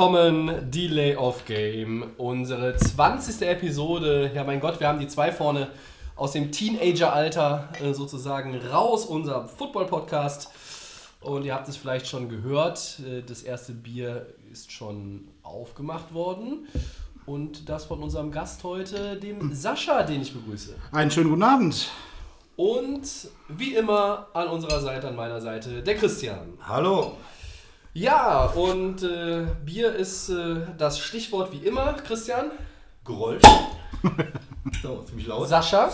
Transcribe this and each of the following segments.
Willkommen, Delay of Game, unsere 20. Episode. Ja, mein Gott, wir haben die zwei vorne aus dem Teenager-Alter äh, sozusagen raus, unser Football-Podcast. Und ihr habt es vielleicht schon gehört, äh, das erste Bier ist schon aufgemacht worden. Und das von unserem Gast heute, dem Sascha, den ich begrüße. Einen schönen guten Abend. Und wie immer an unserer Seite, an meiner Seite, der Christian. Hallo. Ja, und äh, Bier ist äh, das Stichwort wie immer, Christian. Geräusch. so, ziemlich laut. Sascha.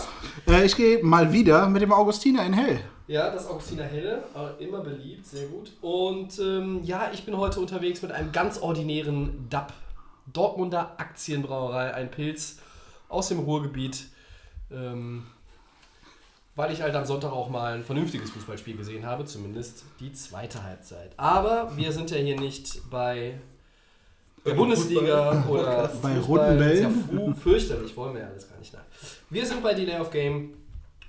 Äh, ich gehe mal wieder mit dem Augustiner in Hell. Ja, das Augustiner Helle, äh, immer beliebt, sehr gut. Und ähm, ja, ich bin heute unterwegs mit einem ganz ordinären DAP. Dortmunder Aktienbrauerei, ein Pilz aus dem Ruhrgebiet. Ähm, weil ich halt am Sonntag auch mal ein vernünftiges Fußballspiel gesehen habe, zumindest die zweite Halbzeit. Aber wir sind ja hier nicht bei der Bundesliga oder Bei Fußball. roten ja Bällen. fu- fürchterlich, wollen wir ja alles gar nicht. Nein. Wir sind bei Delay of Game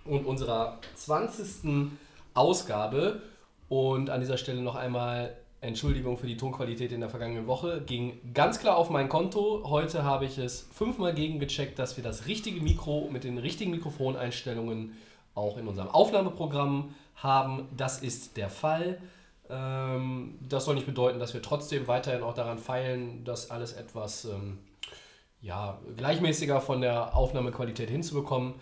und unserer 20. Ausgabe. Und an dieser Stelle noch einmal Entschuldigung für die Tonqualität in der vergangenen Woche. Ging ganz klar auf mein Konto. Heute habe ich es fünfmal gegengecheckt, dass wir das richtige Mikro mit den richtigen Mikrofoneinstellungen auch in unserem Aufnahmeprogramm haben. Das ist der Fall. Ähm, das soll nicht bedeuten, dass wir trotzdem weiterhin auch daran feilen, das alles etwas ähm, ja, gleichmäßiger von der Aufnahmequalität hinzubekommen.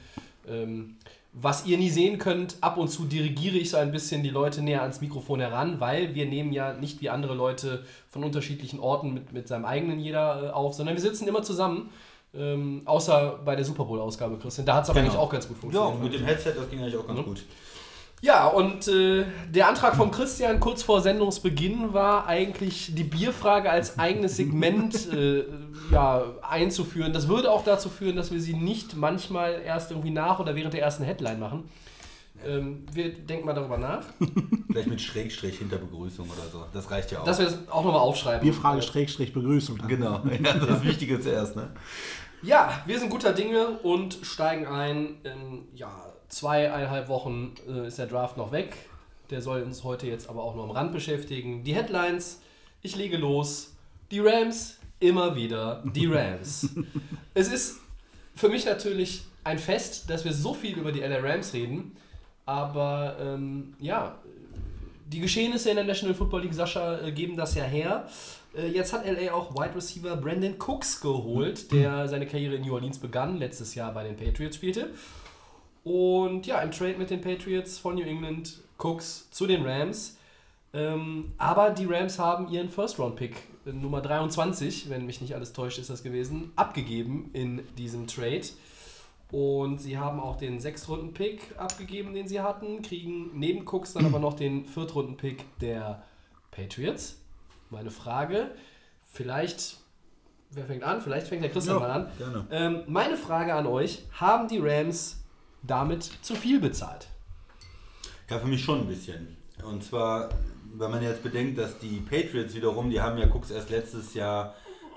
Ähm, was ihr nie sehen könnt, ab und zu dirigiere ich so ein bisschen die Leute näher ans Mikrofon heran, weil wir nehmen ja nicht wie andere Leute von unterschiedlichen Orten mit, mit seinem eigenen jeder äh, auf, sondern wir sitzen immer zusammen. Ähm, außer bei der Super Bowl-Ausgabe, Christian. Da hat es aber Genau. eigentlich auch ganz gut Ja, funktioniert. mit dem Headset, das ging eigentlich auch ganz Mhm. gut. Ja, und äh, der Antrag von Christian kurz vor Sendungsbeginn war eigentlich die Bierfrage als eigenes Segment äh, ja, einzuführen. Das würde auch dazu führen, dass wir sie nicht manchmal erst irgendwie nach oder während der ersten Headline machen. Ähm, wir denken mal darüber nach, Vielleicht mit Schrägstrich hinter Begrüßung oder so. Das reicht ja auch. dass wir das auch nochmal aufschreiben. Bierfrage, Schrägstrich, Begrüßung. dann. genau. Ja, das ist das Wichtige zuerst, ne? Ja, wir sind guter Dinge und steigen ein. In ja, zweieinhalb Wochen äh, ist der Draft noch weg. Der soll uns heute jetzt aber auch nur am Rand beschäftigen. Die Headlines, ich lege los. Die Rams, immer wieder die Rams. es ist für mich natürlich ein Fest, dass wir so viel über die LA Rams reden. Aber ähm, ja, die Geschehnisse in der National Football League, Sascha, äh, geben das ja her. Äh, Jetzt hat LA auch Wide Receiver Brandon Cooks geholt, der seine Karriere in New Orleans begann, letztes Jahr bei den Patriots spielte. Und ja, im Trade mit den Patriots von New England Cooks zu den Rams. Ähm, aber die Rams haben ihren First-Round-Pick, äh, Nummer 23, wenn mich nicht alles täuscht, ist das gewesen, abgegeben in diesem Trade. Und sie haben auch den Sechstrunden-Pick abgegeben, den sie hatten, kriegen neben Cooks dann aber noch den Viertrunden-Pick der Patriots. Meine Frage, vielleicht, wer fängt an? Vielleicht fängt der Christian Ja, mal an. gerne. Ähm, meine Frage an euch, haben die Rams damit zu viel bezahlt? Ja, für mich schon ein bisschen. Und zwar, wenn man jetzt bedenkt, dass die Patriots wiederum, die haben ja Cooks erst letztes Jahr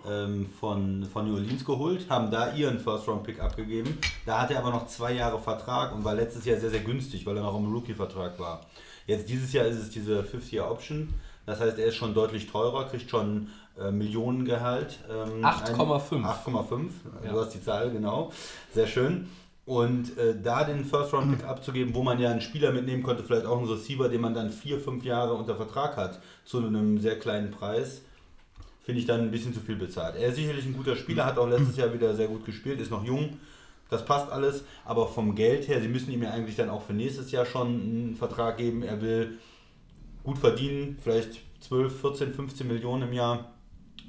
ähm, von, von New Orleans geholt, haben da ihren First-Round-Pick abgegeben. Da hat er aber noch zwei Jahre Vertrag und war letztes Jahr sehr, sehr günstig, weil er noch im Rookie-Vertrag war. Jetzt dieses Jahr ist es diese Fifth-Year-Option. Das heißt, er ist schon deutlich teurer, kriegt schon äh, Millionengehalt. Ähm, 8,5. ein- 8,5, Ja. du hast die Zahl, genau. Sehr schön. Und äh, da den First-Round-Pick abzugeben, wo man ja einen Spieler mitnehmen konnte, vielleicht auch einen Receiver, den man dann vier, fünf Jahre unter Vertrag hat, zu einem sehr kleinen Preis, finde ich dann ein bisschen zu viel bezahlt. Er ist sicherlich ein guter Spieler, hat auch letztes Jahr wieder sehr gut gespielt, ist noch jung, das passt alles, aber vom Geld her, sie müssen ihm ja eigentlich dann auch für nächstes Jahr schon einen Vertrag geben. Er will gut verdienen, vielleicht 12, 14, 15 Millionen im Jahr.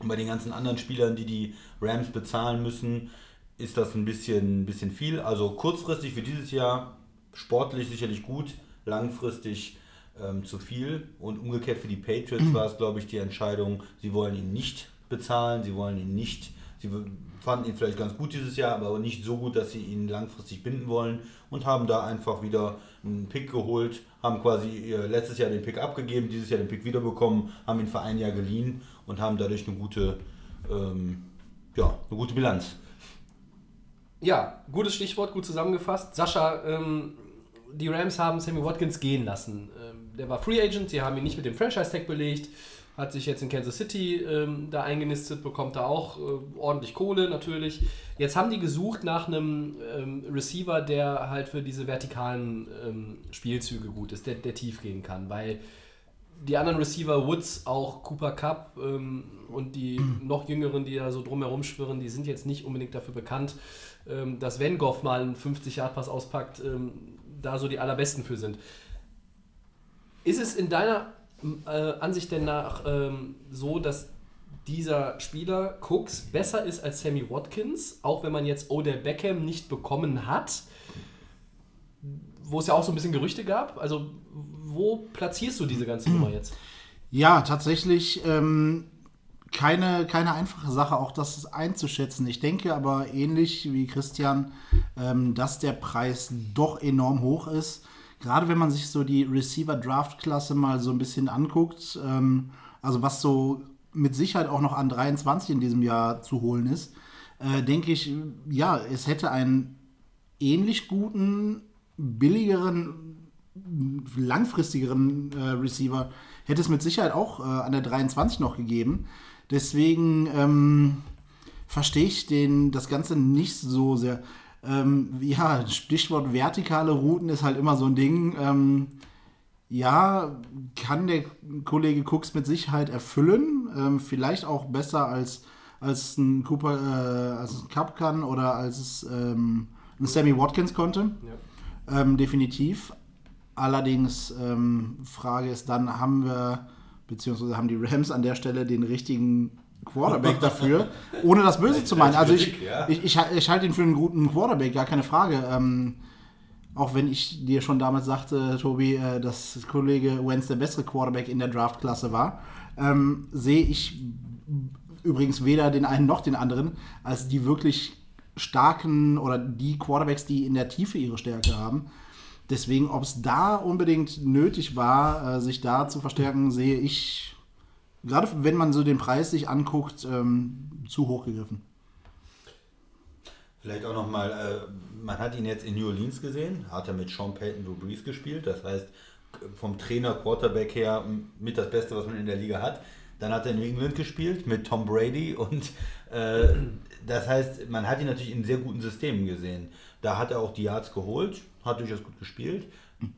Und bei den ganzen anderen Spielern, die die Rams bezahlen müssen, ist das ein bisschen, ein bisschen viel. Also kurzfristig für dieses Jahr sportlich sicherlich gut, langfristig ähm, zu viel. Und umgekehrt für die Patriots war es, glaube ich, die Entscheidung, sie wollen ihn nicht bezahlen. Sie wollen ihn nicht, sie fanden ihn vielleicht ganz gut dieses Jahr, aber nicht so gut, dass sie ihn langfristig binden wollen und haben da einfach wieder einen Pick geholt, haben quasi ihr letztes Jahr den Pick abgegeben, dieses Jahr den Pick wiederbekommen, haben ihn für ein Jahr geliehen und haben dadurch eine gute, ähm, ja, eine gute Bilanz. Ja, gutes Stichwort, gut zusammengefasst. Sascha, ähm, die Rams haben Sammy Watkins gehen lassen. Ähm, der war Free Agent, sie haben ihn nicht mit dem Franchise-Tag belegt, hat sich jetzt in Kansas City ähm, da eingenistet, bekommt da auch äh, ordentlich Kohle natürlich. Jetzt haben die gesucht nach einem ähm, Receiver, der halt für diese vertikalen ähm, Spielzüge gut ist, der, der tief gehen kann, weil die anderen Receiver, Woods, auch Cooper Cup ähm, und die noch jüngeren, die da so drumherum schwirren, die sind jetzt nicht unbedingt dafür bekannt, ähm, dass wenn Goff mal einen 50-Yard-Pass auspackt, ähm, da so die allerbesten für sind. Ist es in deiner äh, Ansicht denn nach ähm, so, dass dieser Spieler Cooks besser ist als Sammy Watkins, auch wenn man jetzt Odell Beckham nicht bekommen hat, wo es ja auch so ein bisschen Gerüchte gab? Also wo platzierst du diese ganze Nummer jetzt? Ja, tatsächlich ähm, keine, keine einfache Sache, auch das einzuschätzen. Ich denke aber ähnlich wie Christian, ähm, dass der Preis doch enorm hoch ist. Gerade wenn man sich so die Receiver-Draft-Klasse mal so ein bisschen anguckt, ähm, also was so mit Sicherheit auch noch an 23 in diesem Jahr zu holen ist, äh, denke ich, ja, es hätte einen ähnlich guten, billigeren, langfristigeren äh, Receiver, hätte es mit Sicherheit auch äh, an der 23 noch gegeben. Deswegen ähm, verstehe ich den, das Ganze nicht so sehr. Ähm, ja, Stichwort vertikale Routen ist halt immer so ein Ding. Ähm, ja, kann der Kollege Cooks mit Sicherheit erfüllen. Ähm, vielleicht auch besser als, als ein Cooper, äh, als ein Cup kann oder als es ähm, ein Sammy Watkins konnte. Ja. Ähm, definitiv. Allerdings, ähm, Frage ist dann, haben wir, beziehungsweise haben die Rams an der Stelle den richtigen Quarterback dafür, ohne das Böse zu meinen. Also ich, ich, ich, ich halte ihn für einen guten Quarterback, gar keine Frage. Ähm, auch wenn ich dir schon damals sagte, Tobi, äh, dass Kollege Wentz der bessere Quarterback in der Draftklasse war, ähm, sehe ich übrigens weder den einen noch den anderen als die wirklich starken oder die Quarterbacks, die in der Tiefe ihre Stärke haben. Deswegen, ob es da unbedingt nötig war, äh, sich da zu verstärken, sehe ich, gerade wenn man so den Preis sich anguckt, ähm, zu hoch gegriffen. Vielleicht auch nochmal, äh, man hat ihn jetzt in New Orleans gesehen, hat er mit Sean Payton Drew Brees gespielt, das heißt vom Trainer Quarterback her mit das Beste, was man in der Liga hat. Dann hat er in New England gespielt mit Tom Brady und äh, das heißt, man hat ihn natürlich in sehr guten Systemen gesehen. Da hat er auch die Yards geholt, hat durchaus gut gespielt.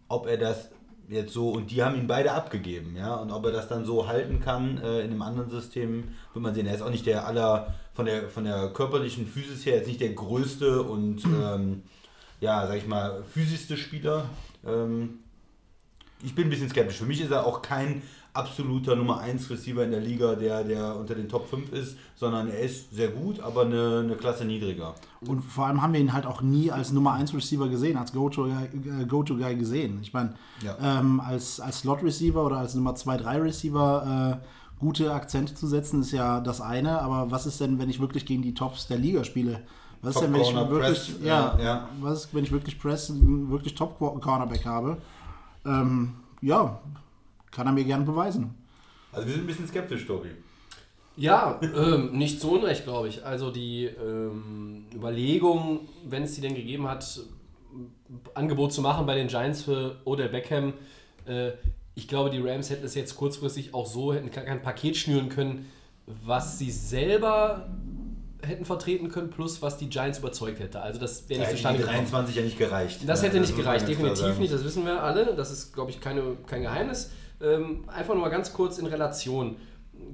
Ob er das jetzt so, und die haben ihn beide abgegeben, ja, und ob er das dann so halten kann äh, in einem anderen System, wird man sehen. Er ist auch nicht der aller, von der, von der körperlichen Physis her, jetzt nicht der größte und, ähm, ja, sag ich mal, physischste Spieler. Ähm, ich bin ein bisschen skeptisch. Für mich ist er auch kein absoluter Nummer 1 Receiver in der Liga, der, der unter den Top 5 ist, sondern er ist sehr gut, aber eine, eine Klasse niedriger. Und vor allem haben wir ihn halt auch nie als Nummer 1 Receiver gesehen, als Go-To-Guy Go gesehen. Ich meine, ja. ähm, als, als Slot-Receiver oder als Nummer 2-3 Receiver äh, gute Akzente zu setzen, ist ja das eine, aber was ist denn, wenn ich wirklich gegen die Tops der Liga spiele? Was Top ist denn, wenn ich wirklich, Press, ja, ja, was ist, wenn ich wirklich Press, wirklich Top Cornerback habe? Ähm, ja, kann er mir gern beweisen. Also wir sind ein bisschen skeptisch, Tobi. Ja, ähm, nicht zu Unrecht, glaube ich. Also die ähm, Überlegung, wenn es die denn gegeben hat, Angebot zu machen bei den Giants für Odell Beckham, äh, ich glaube, die Rams hätten es jetzt kurzfristig auch so, hätten kein Paket schnüren können, was sie selber hätten vertreten können, plus was die Giants überzeugt hätte. Also das wäre nicht zustande gekommen. 23 ja nicht gereicht. Das hätte ja, nicht gereicht, definitiv nicht, das wissen wir alle. Das ist, glaube ich, keine, kein Geheimnis. Ähm, einfach nur mal ganz kurz in Relation.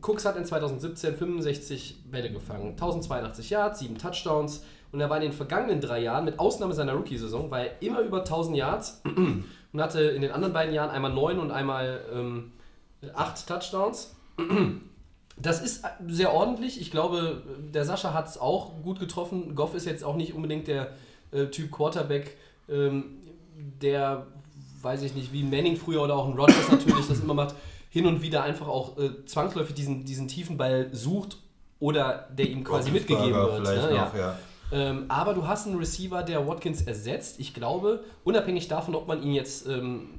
Cooks hat in 2017 65 Bälle gefangen, 1082 Yards, 7 Touchdowns und er war in den vergangenen drei Jahren, mit Ausnahme seiner Rookie-Saison, war er immer über 1000 Yards und hatte in den anderen beiden Jahren einmal 9 und einmal ähm, 8 Touchdowns. Das ist sehr ordentlich. Ich glaube, der Sascha hat es auch gut getroffen. Goff ist jetzt auch nicht unbedingt der äh, Typ Quarterback, ähm, der weiß ich nicht, wie ein Manning früher oder auch ein Rodgers natürlich das immer macht, hin und wieder einfach auch äh, zwangsläufig diesen, diesen tiefen Ball sucht oder der ihm quasi mitgegeben wird. Ne? noch, ja. Ähm, aber du hast einen Receiver, der Watkins ersetzt. Ich glaube, unabhängig davon, ob man ihn jetzt ähm,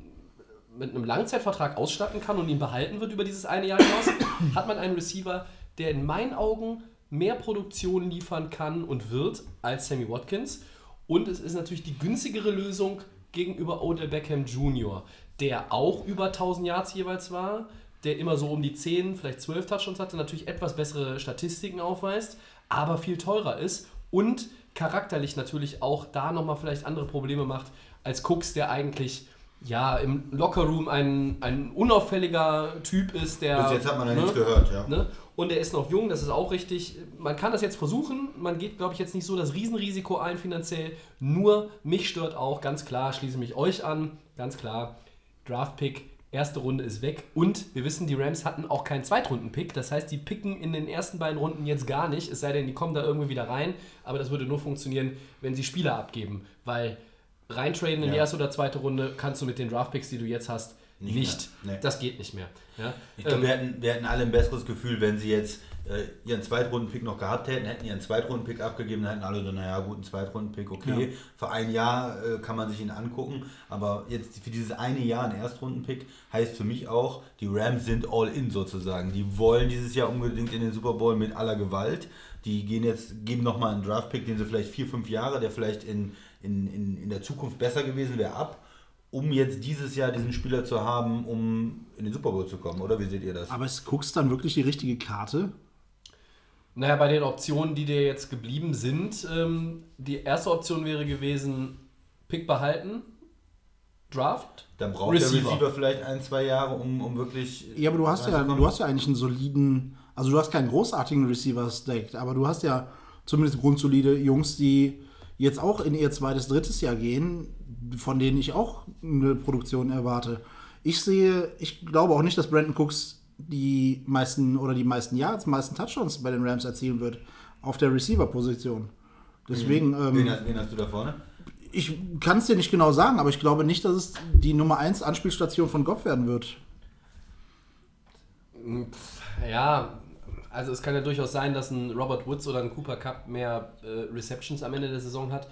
mit einem Langzeitvertrag ausstatten kann und ihn behalten wird über dieses eine Jahr hinaus, hat man einen Receiver, der in meinen Augen mehr Produktion liefern kann und wird als Sammy Watkins. Und es ist natürlich die günstigere Lösung gegenüber Odell Beckham Jr., der auch über 1000 Yards jeweils war, der immer so um die 10, vielleicht 12 Touchdowns hatte, natürlich etwas bessere Statistiken aufweist, aber viel teurer ist und charakterlich natürlich auch da nochmal vielleicht andere Probleme macht als Cooks, der eigentlich ja im Lockerroom ein, ein unauffälliger Typ ist, der. Bis jetzt hat man ja ne, nichts gehört, ja. Ne? Und er ist noch jung, das ist auch richtig. Man kann das jetzt versuchen. Man geht, glaube ich, jetzt nicht so das Riesenrisiko ein finanziell. Nur mich stört auch, ganz klar, schließe mich euch an, ganz klar, Draft-Pick, erste Runde ist weg. Und wir wissen, die Rams hatten auch keinen Zweitrunden-Pick. Das heißt, die picken in den ersten beiden Runden jetzt gar nicht, es sei denn, die kommen da irgendwie wieder rein. Aber das würde nur funktionieren, wenn sie Spieler abgeben. Weil reintraden in die Ja. erste oder zweite Runde kannst du mit den Draft-Picks, die du jetzt hast, Nicht nicht. Nee. Das geht nicht mehr. Ja? Ich glaube, Ähm, wir, hätten, wir hätten alle ein besseres Gefühl, wenn sie jetzt äh, ihren Zweitrunden-Pick noch gehabt hätten, hätten ihren Zweitrunden-Pick abgegeben, dann hätten alle so, naja, gut, ein Zweitrunden-Pick, okay. Für ein Jahr äh, kann man sich ihn angucken, aber jetzt für dieses eine Jahr ein Erstrunden-Pick heißt für mich auch, die Rams sind all in sozusagen. Die wollen dieses Jahr unbedingt in den Super Bowl mit aller Gewalt. Die gehen jetzt, geben nochmal einen Draft-Pick, den sie vielleicht vier, fünf Jahre, der vielleicht in, in, in, in der Zukunft besser gewesen wäre, ab um jetzt dieses Jahr diesen Spieler zu haben, um in den Super Bowl zu kommen, oder? Wie seht ihr das? Aber ist Cooks dann wirklich die richtige Karte? Naja, bei den Optionen, die dir jetzt geblieben sind, ähm, die erste Option wäre gewesen, Pick behalten, Draft, Dann braucht der Receiver vielleicht ein, zwei Jahre, um, um wirklich. Ja, aber du hast ja, du hast ja eigentlich einen soliden, also du hast keinen großartigen Receiver-Stack, aber du hast ja zumindest grundsolide Jungs, die jetzt auch in ihr zweites, drittes Jahr gehen, von denen ich auch eine Produktion erwarte. Ich sehe, ich glaube auch nicht, dass Brandon Cooks die meisten oder die meisten Yards, die meisten Touchdowns bei den Rams erzielen wird auf der Receiver-Position. Deswegen, ähm, Wen, hast, wen hast du da vorne? ich kann es dir nicht genau sagen, aber ich glaube nicht, dass es die Nummer 1 Anspielstation von Goff werden wird. Ja, also es kann ja durchaus sein, dass ein Robert Woods oder ein Cooper Cup mehr äh, Receptions am Ende der Saison hat.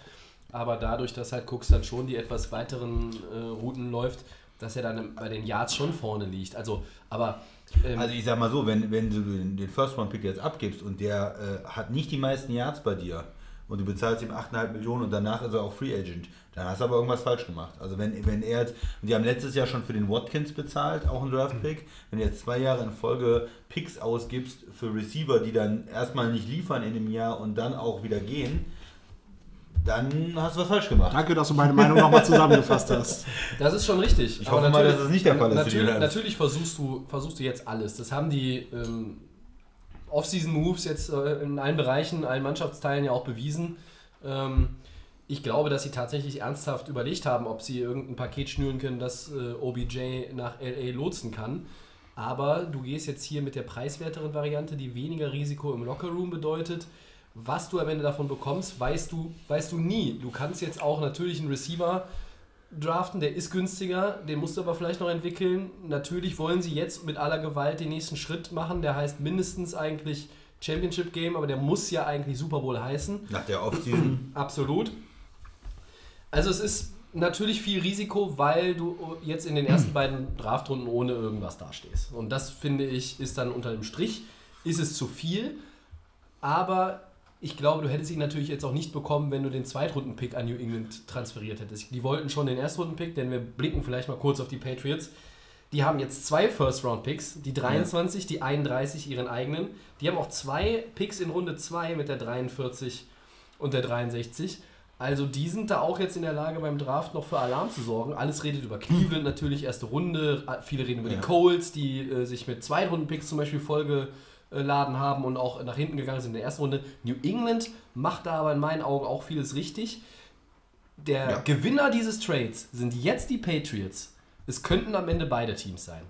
Aber dadurch, dass halt Cooks dann schon die etwas weiteren äh, Routen läuft, dass er dann bei den Yards schon vorne liegt. Also, aber ähm, Also ich sag mal so, wenn, wenn du den, den First-Round-Pick jetzt abgibst und der äh, hat nicht die meisten Yards bei dir und du bezahlst ihm 8,5 Millionen und danach ist er auch Free Agent, dann hast du aber irgendwas falsch gemacht. Also wenn, wenn er jetzt, und die haben letztes Jahr schon für den Watkins bezahlt, auch einen Draft-Pick, wenn du jetzt zwei Jahre in Folge Picks ausgibst für Receiver, die dann erstmal nicht liefern in dem Jahr und dann auch wieder gehen, dann hast du was falsch gemacht. Danke, dass du meine Meinung nochmal zusammengefasst hast. Das ist schon richtig. Ich hoffe mal, dass es nicht der Fall ist Natürlich, natürlich versuchst, du, versuchst du jetzt alles. Das haben die ähm, Off-Season-Moves jetzt äh, in allen Bereichen, allen Mannschaftsteilen ja auch bewiesen. Ähm, ich glaube, dass sie tatsächlich ernsthaft überlegt haben, ob sie irgendein Paket schnüren können, das äh, OBJ nach LA lotsen kann. Aber du gehst jetzt hier mit der preiswerteren Variante, die weniger Risiko im Lockerroom bedeutet. Was du am Ende davon bekommst, weißt du, weißt du nie. Du kannst jetzt auch natürlich einen Receiver draften, der ist günstiger, den musst du aber vielleicht noch entwickeln. Natürlich wollen sie jetzt mit aller Gewalt den nächsten Schritt machen, der heißt mindestens eigentlich Championship Game, aber der muss ja eigentlich Super Bowl heißen. Nach der Off-Season. Absolut. Also es ist natürlich viel Risiko, weil du jetzt in den ersten beiden Draftrunden ohne irgendwas dastehst. Und das finde ich ist dann unter dem Strich, ist es zu viel. Aber ich glaube, du hättest ihn natürlich jetzt auch nicht bekommen, wenn du den Zweitrunden-Pick an New England transferiert hättest. Die wollten schon den Erstrunden-Pick, denn wir blicken vielleicht mal kurz auf die Patriots. Die haben jetzt zwei First-Round-Picks, die 23, die 31 ihren eigenen. Die haben auch zwei Picks in Runde 2 mit der 43 und der 63. Also die sind da auch jetzt in der Lage, beim Draft noch für Alarm zu sorgen. Alles redet über Cleveland natürlich, erste Runde. Viele reden über Ja. die Colts, die äh, sich mit Zweitrunden-Picks zum Beispiel vollgeladen haben und auch nach hinten gegangen sind in der ersten Runde. New England macht da aber in meinen Augen auch vieles richtig. Der Ja. Gewinner dieses Trades sind jetzt die Patriots. Es könnten am Ende beide Teams sein.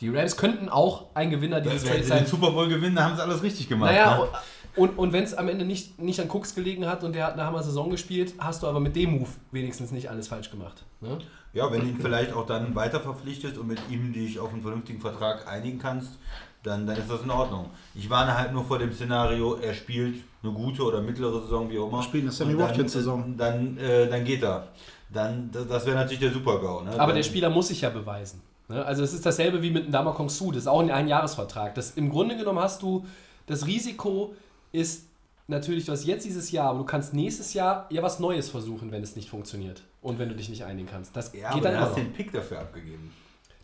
Die Rams könnten auch ein Gewinner dieses Wenn Trades sie den sein. Super Bowl gewinnen, haben sie alles richtig gemacht. Naja, ne? und, und wenn es am Ende nicht, nicht an Cooks gelegen hat und der hat eine Hammer-Saison gespielt, hast du aber mit dem Move wenigstens nicht alles falsch gemacht. Ne? Ja, wenn du ihn vielleicht auch dann weiter verpflichtest und mit ihm dich auf einen vernünftigen Vertrag einigen kannst, dann, dann ist das in Ordnung. Ich warne halt nur vor dem Szenario, er spielt eine gute oder mittlere Saison, wie auch immer. Spielt eine Sammy Und dann- Watkins-Saison. Dann, äh, dann geht er. Dann, das, wäre natürlich der Super-GAU. Ne? Aber dann, der Spieler muss sich ja beweisen. Ne? Also es ist dasselbe wie mit dem Dama Kong Su, das ist auch ein Einjahresvertrag. Das, Im Grunde genommen hast du, das Risiko ist natürlich, du hast jetzt dieses Jahr, aber du kannst nächstes Jahr ja was Neues versuchen, wenn es nicht funktioniert. Und wenn du dich nicht einigen kannst. Das Ja, aber geht du dann immer hast noch. den Pick dafür abgegeben.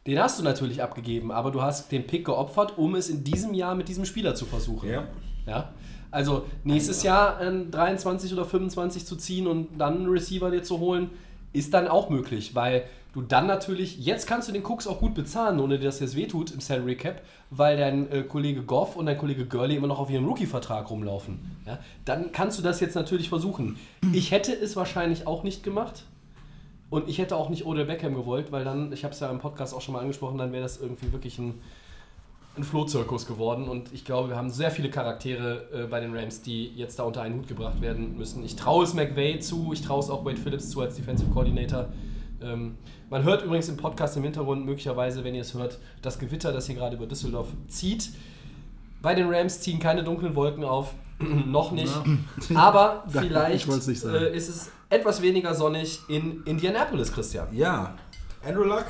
Den hast du natürlich abgegeben, aber du hast den Pick geopfert, um es in diesem Jahr mit diesem Spieler zu versuchen. Ja. Ja? Also nächstes Jahr ein 23 oder 25 zu ziehen und dann einen Receiver dir zu holen, ist dann auch möglich, weil du dann natürlich, jetzt kannst du den Cooks auch gut bezahlen, ohne dass dir das wehtut im Salary Cap, weil dein äh, Kollege Goff und dein Kollege Gurley immer noch auf ihrem Rookie-Vertrag rumlaufen. Ja? Dann kannst du das jetzt natürlich versuchen. Ich hätte es wahrscheinlich auch nicht gemacht. Und ich hätte auch nicht Odell Beckham gewollt, weil dann, ich habe es ja im Podcast auch schon mal angesprochen, dann wäre das irgendwie wirklich ein, ein Flohzirkus geworden. Und ich glaube, wir haben sehr viele Charaktere äh, bei den Rams, die jetzt da unter einen Hut gebracht werden müssen. Ich traue es McVay zu, ich traue es auch Wade Phillips zu als Defensive Coordinator. Ähm, man hört übrigens im Podcast im Hintergrund möglicherweise, wenn ihr es hört, das Gewitter, das hier gerade über Düsseldorf zieht. Bei den Rams ziehen keine dunklen Wolken auf, noch nicht. Aber Ich vielleicht nicht äh, ist es etwas weniger sonnig in Indianapolis, Christian. Ja, Andrew Luck,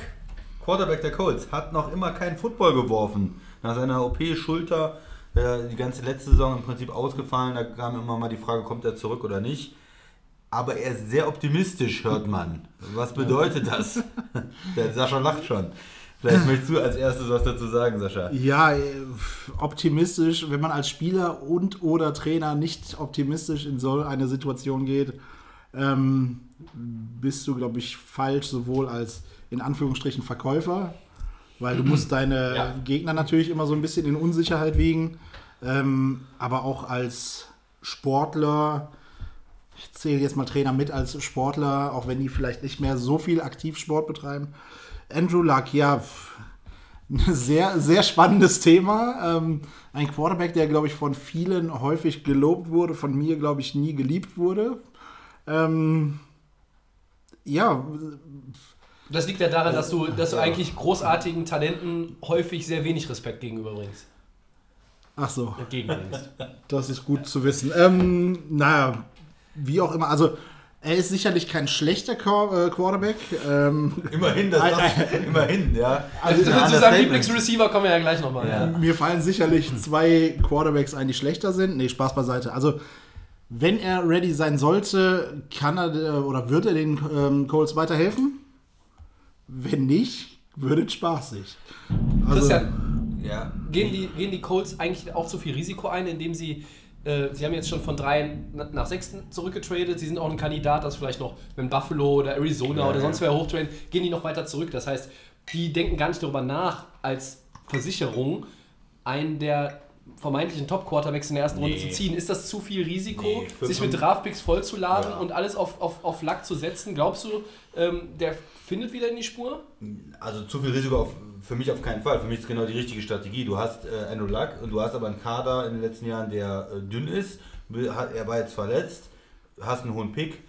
Quarterback der Colts, hat noch immer keinen Football geworfen. Nach seiner OP-Schulter, äh, die ganze letzte Saison im Prinzip ausgefallen, da kam immer mal die Frage, kommt er zurück oder nicht. Aber er ist sehr optimistisch, hört man. Was bedeutet das? Der Sascha lacht schon. Vielleicht möchtest du als erstes was dazu sagen, Sascha. Ja, äh, optimistisch, wenn man als Spieler und oder Trainer nicht optimistisch in so eine Situation geht, ähm, bist du, glaube ich, falsch, sowohl als in Anführungsstrichen Verkäufer, weil du musst deine Ja. Gegner natürlich immer so ein bisschen in Unsicherheit wiegen, ähm, aber auch als Sportler, ich zähle jetzt mal Trainer mit als Sportler, auch wenn die vielleicht nicht mehr so viel Aktivsport betreiben. Andrew Luck, ja, pff, ein sehr, sehr spannendes Thema. Ähm, ein Quarterback, der, glaube ich, von vielen häufig gelobt wurde, von mir, glaube ich, nie geliebt wurde. Ähm, ja, Das liegt ja daran, dass du, dass du eigentlich großartigen Talenten häufig sehr wenig Respekt gegenüberbringst. ach so, Entgegenbringst. das ist gut zu wissen. Ähm, naja, wie auch immer, also er ist sicherlich kein schlechter äh, Quarterback. Ähm, Immerhin, das, das immerhin, ja. Also, ein zu seinem. Lieblingsreceiver kommen wir ja gleich nochmal. Ja. Ja. Mir fallen sicherlich zwei Quarterbacks ein, die schlechter sind. Nee, Spaß beiseite. Also, wenn er ready sein sollte, kann er äh, oder wird er den ähm, Colts weiterhelfen? Wenn nicht, wird es spaßig. Also, Christian, Ja. gehen die, gehen die Colts eigentlich auch zu viel Risiko ein, indem sie, äh, sie haben jetzt schon von drei na- nach sechs zurückgetradet, sie sind auch ein Kandidat, das vielleicht noch mit Buffalo oder Arizona Ja, oder sonst wer hochtraden, gehen die noch weiter zurück. Das heißt, die denken gar nicht darüber nach, als Versicherung einen der vermeintlichen Top-Quarterbacks in der ersten Runde Nee. zu ziehen. Ist das zu viel Risiko, Nee, sich mit Draftpicks vollzuladen Ja. und alles auf, auf, auf Lack zu setzen? Glaubst du, ähm, der findet wieder in die Spur? Also zu viel Risiko auf, für mich auf keinen Fall. Für mich ist genau die richtige Strategie. Du hast äh, Andrew Luck und du hast aber einen Kader in den letzten Jahren, der äh, dünn ist. Er war jetzt verletzt, hast einen hohen Pick,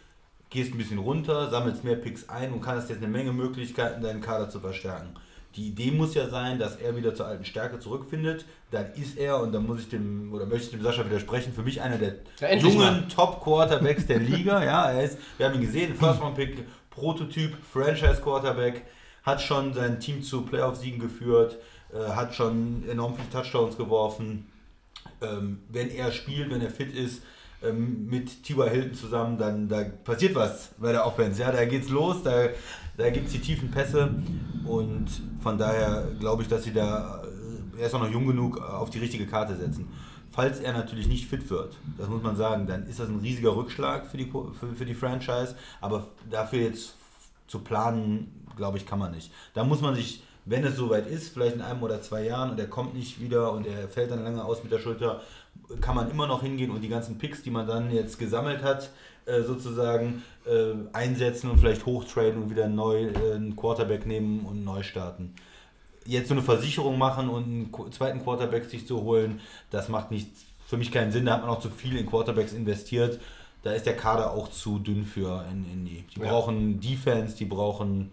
gehst ein bisschen runter, sammelst mehr Picks ein und kannst jetzt eine Menge Möglichkeiten, deinen Kader zu verstärken. Die Idee muss ja sein, dass er wieder zur alten Stärke zurückfindet. Dann ist er, und dann muss ich dem, oder möchte ich dem Sascha widersprechen, für mich einer der Ja, jungen Top-Quarterbacks der Liga. Ja, er ist, wir haben ihn gesehen, First-Round-Pick, Prototyp, Franchise-Quarterback, hat schon sein Team zu Playoff-Siegen geführt, äh, hat schon enorm viele Touchdowns geworfen. Ähm, wenn er spielt, wenn er fit ist, ähm, mit T.Y. Hilton zusammen, dann da passiert was bei der Offense. Ja, da geht's los, da, da gibt es die tiefen Pässe und von daher glaube ich, dass sie da, äh, er ist auch noch jung genug, äh, auf die richtige Karte setzen. Falls er natürlich nicht fit wird, das muss man sagen, dann ist das ein riesiger Rückschlag für die, für, für die Franchise, aber dafür jetzt zu planen, glaube ich, kann man nicht. Da muss man sich, wenn es soweit ist, vielleicht in einem oder zwei Jahren und er kommt nicht wieder und er fällt dann lange aus mit der Schulter, kann man immer noch hingehen und die ganzen Picks, die man dann jetzt gesammelt hat, äh, sozusagen äh, einsetzen und vielleicht hochtraden und wieder neu äh, einen Quarterback nehmen und neu starten. Jetzt so eine Versicherung machen und einen zweiten Quarterback sich zu holen, das macht nicht, für mich keinen Sinn. Da hat man auch zu viel in Quarterbacks investiert. Da ist der Kader auch zu dünn für in Indy. Die Ja. brauchen Defense, die brauchen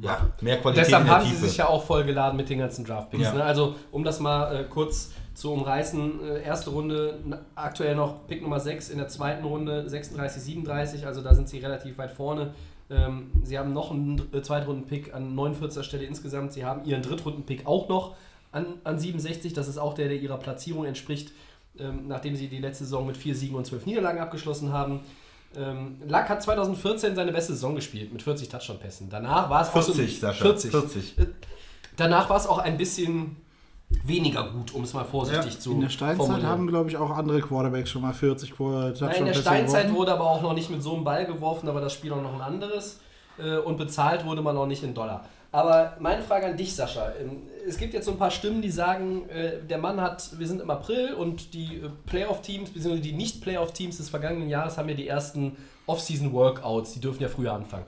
Ja, mehr Qualität Deshalb haben sie sich ja auch vollgeladen mit den ganzen Draftpicks. Ja. Ne? Also, um das mal äh, kurz zu umreißen, äh, erste Runde aktuell noch Pick Nummer 6, in der zweiten Runde 36, 37, also da sind sie relativ weit vorne. Ähm, sie haben noch einen äh, Zweitrunden-Pick an 49. Stelle insgesamt. Sie haben ihren Drittrunden-Pick auch noch an, an 67. Das ist auch der, der ihrer Platzierung entspricht, ähm, nachdem sie die letzte Saison mit vier Siegen und zwölf Niederlagen abgeschlossen haben. Ähm, Luck hat 2014 seine beste Saison gespielt mit 40 Touchdown-Pässen. Danach war es auch so- 40, Sascha. 40. 40. Danach war es auch ein bisschen weniger gut, um es mal vorsichtig Ja, zu In der Steinzeit formulieren. haben, glaube ich, auch andere Quarterbacks schon mal 40 vor Touchdown Nein, in der Steinzeit geworfen. wurde aber auch noch nicht mit so einem Ball geworfen, aber das Spiel auch noch ein anderes. Äh, Und bezahlt wurde man auch nicht in Dollar. Aber meine Frage an dich, Sascha. Ähm, Es gibt jetzt so ein paar Stimmen, die sagen, äh, der Mann hat, wir sind im April und die äh, Playoff-Teams, beziehungsweise die Nicht-Playoff-Teams des vergangenen Jahres haben ja die ersten Off-Season-Workouts, die dürfen ja früher anfangen.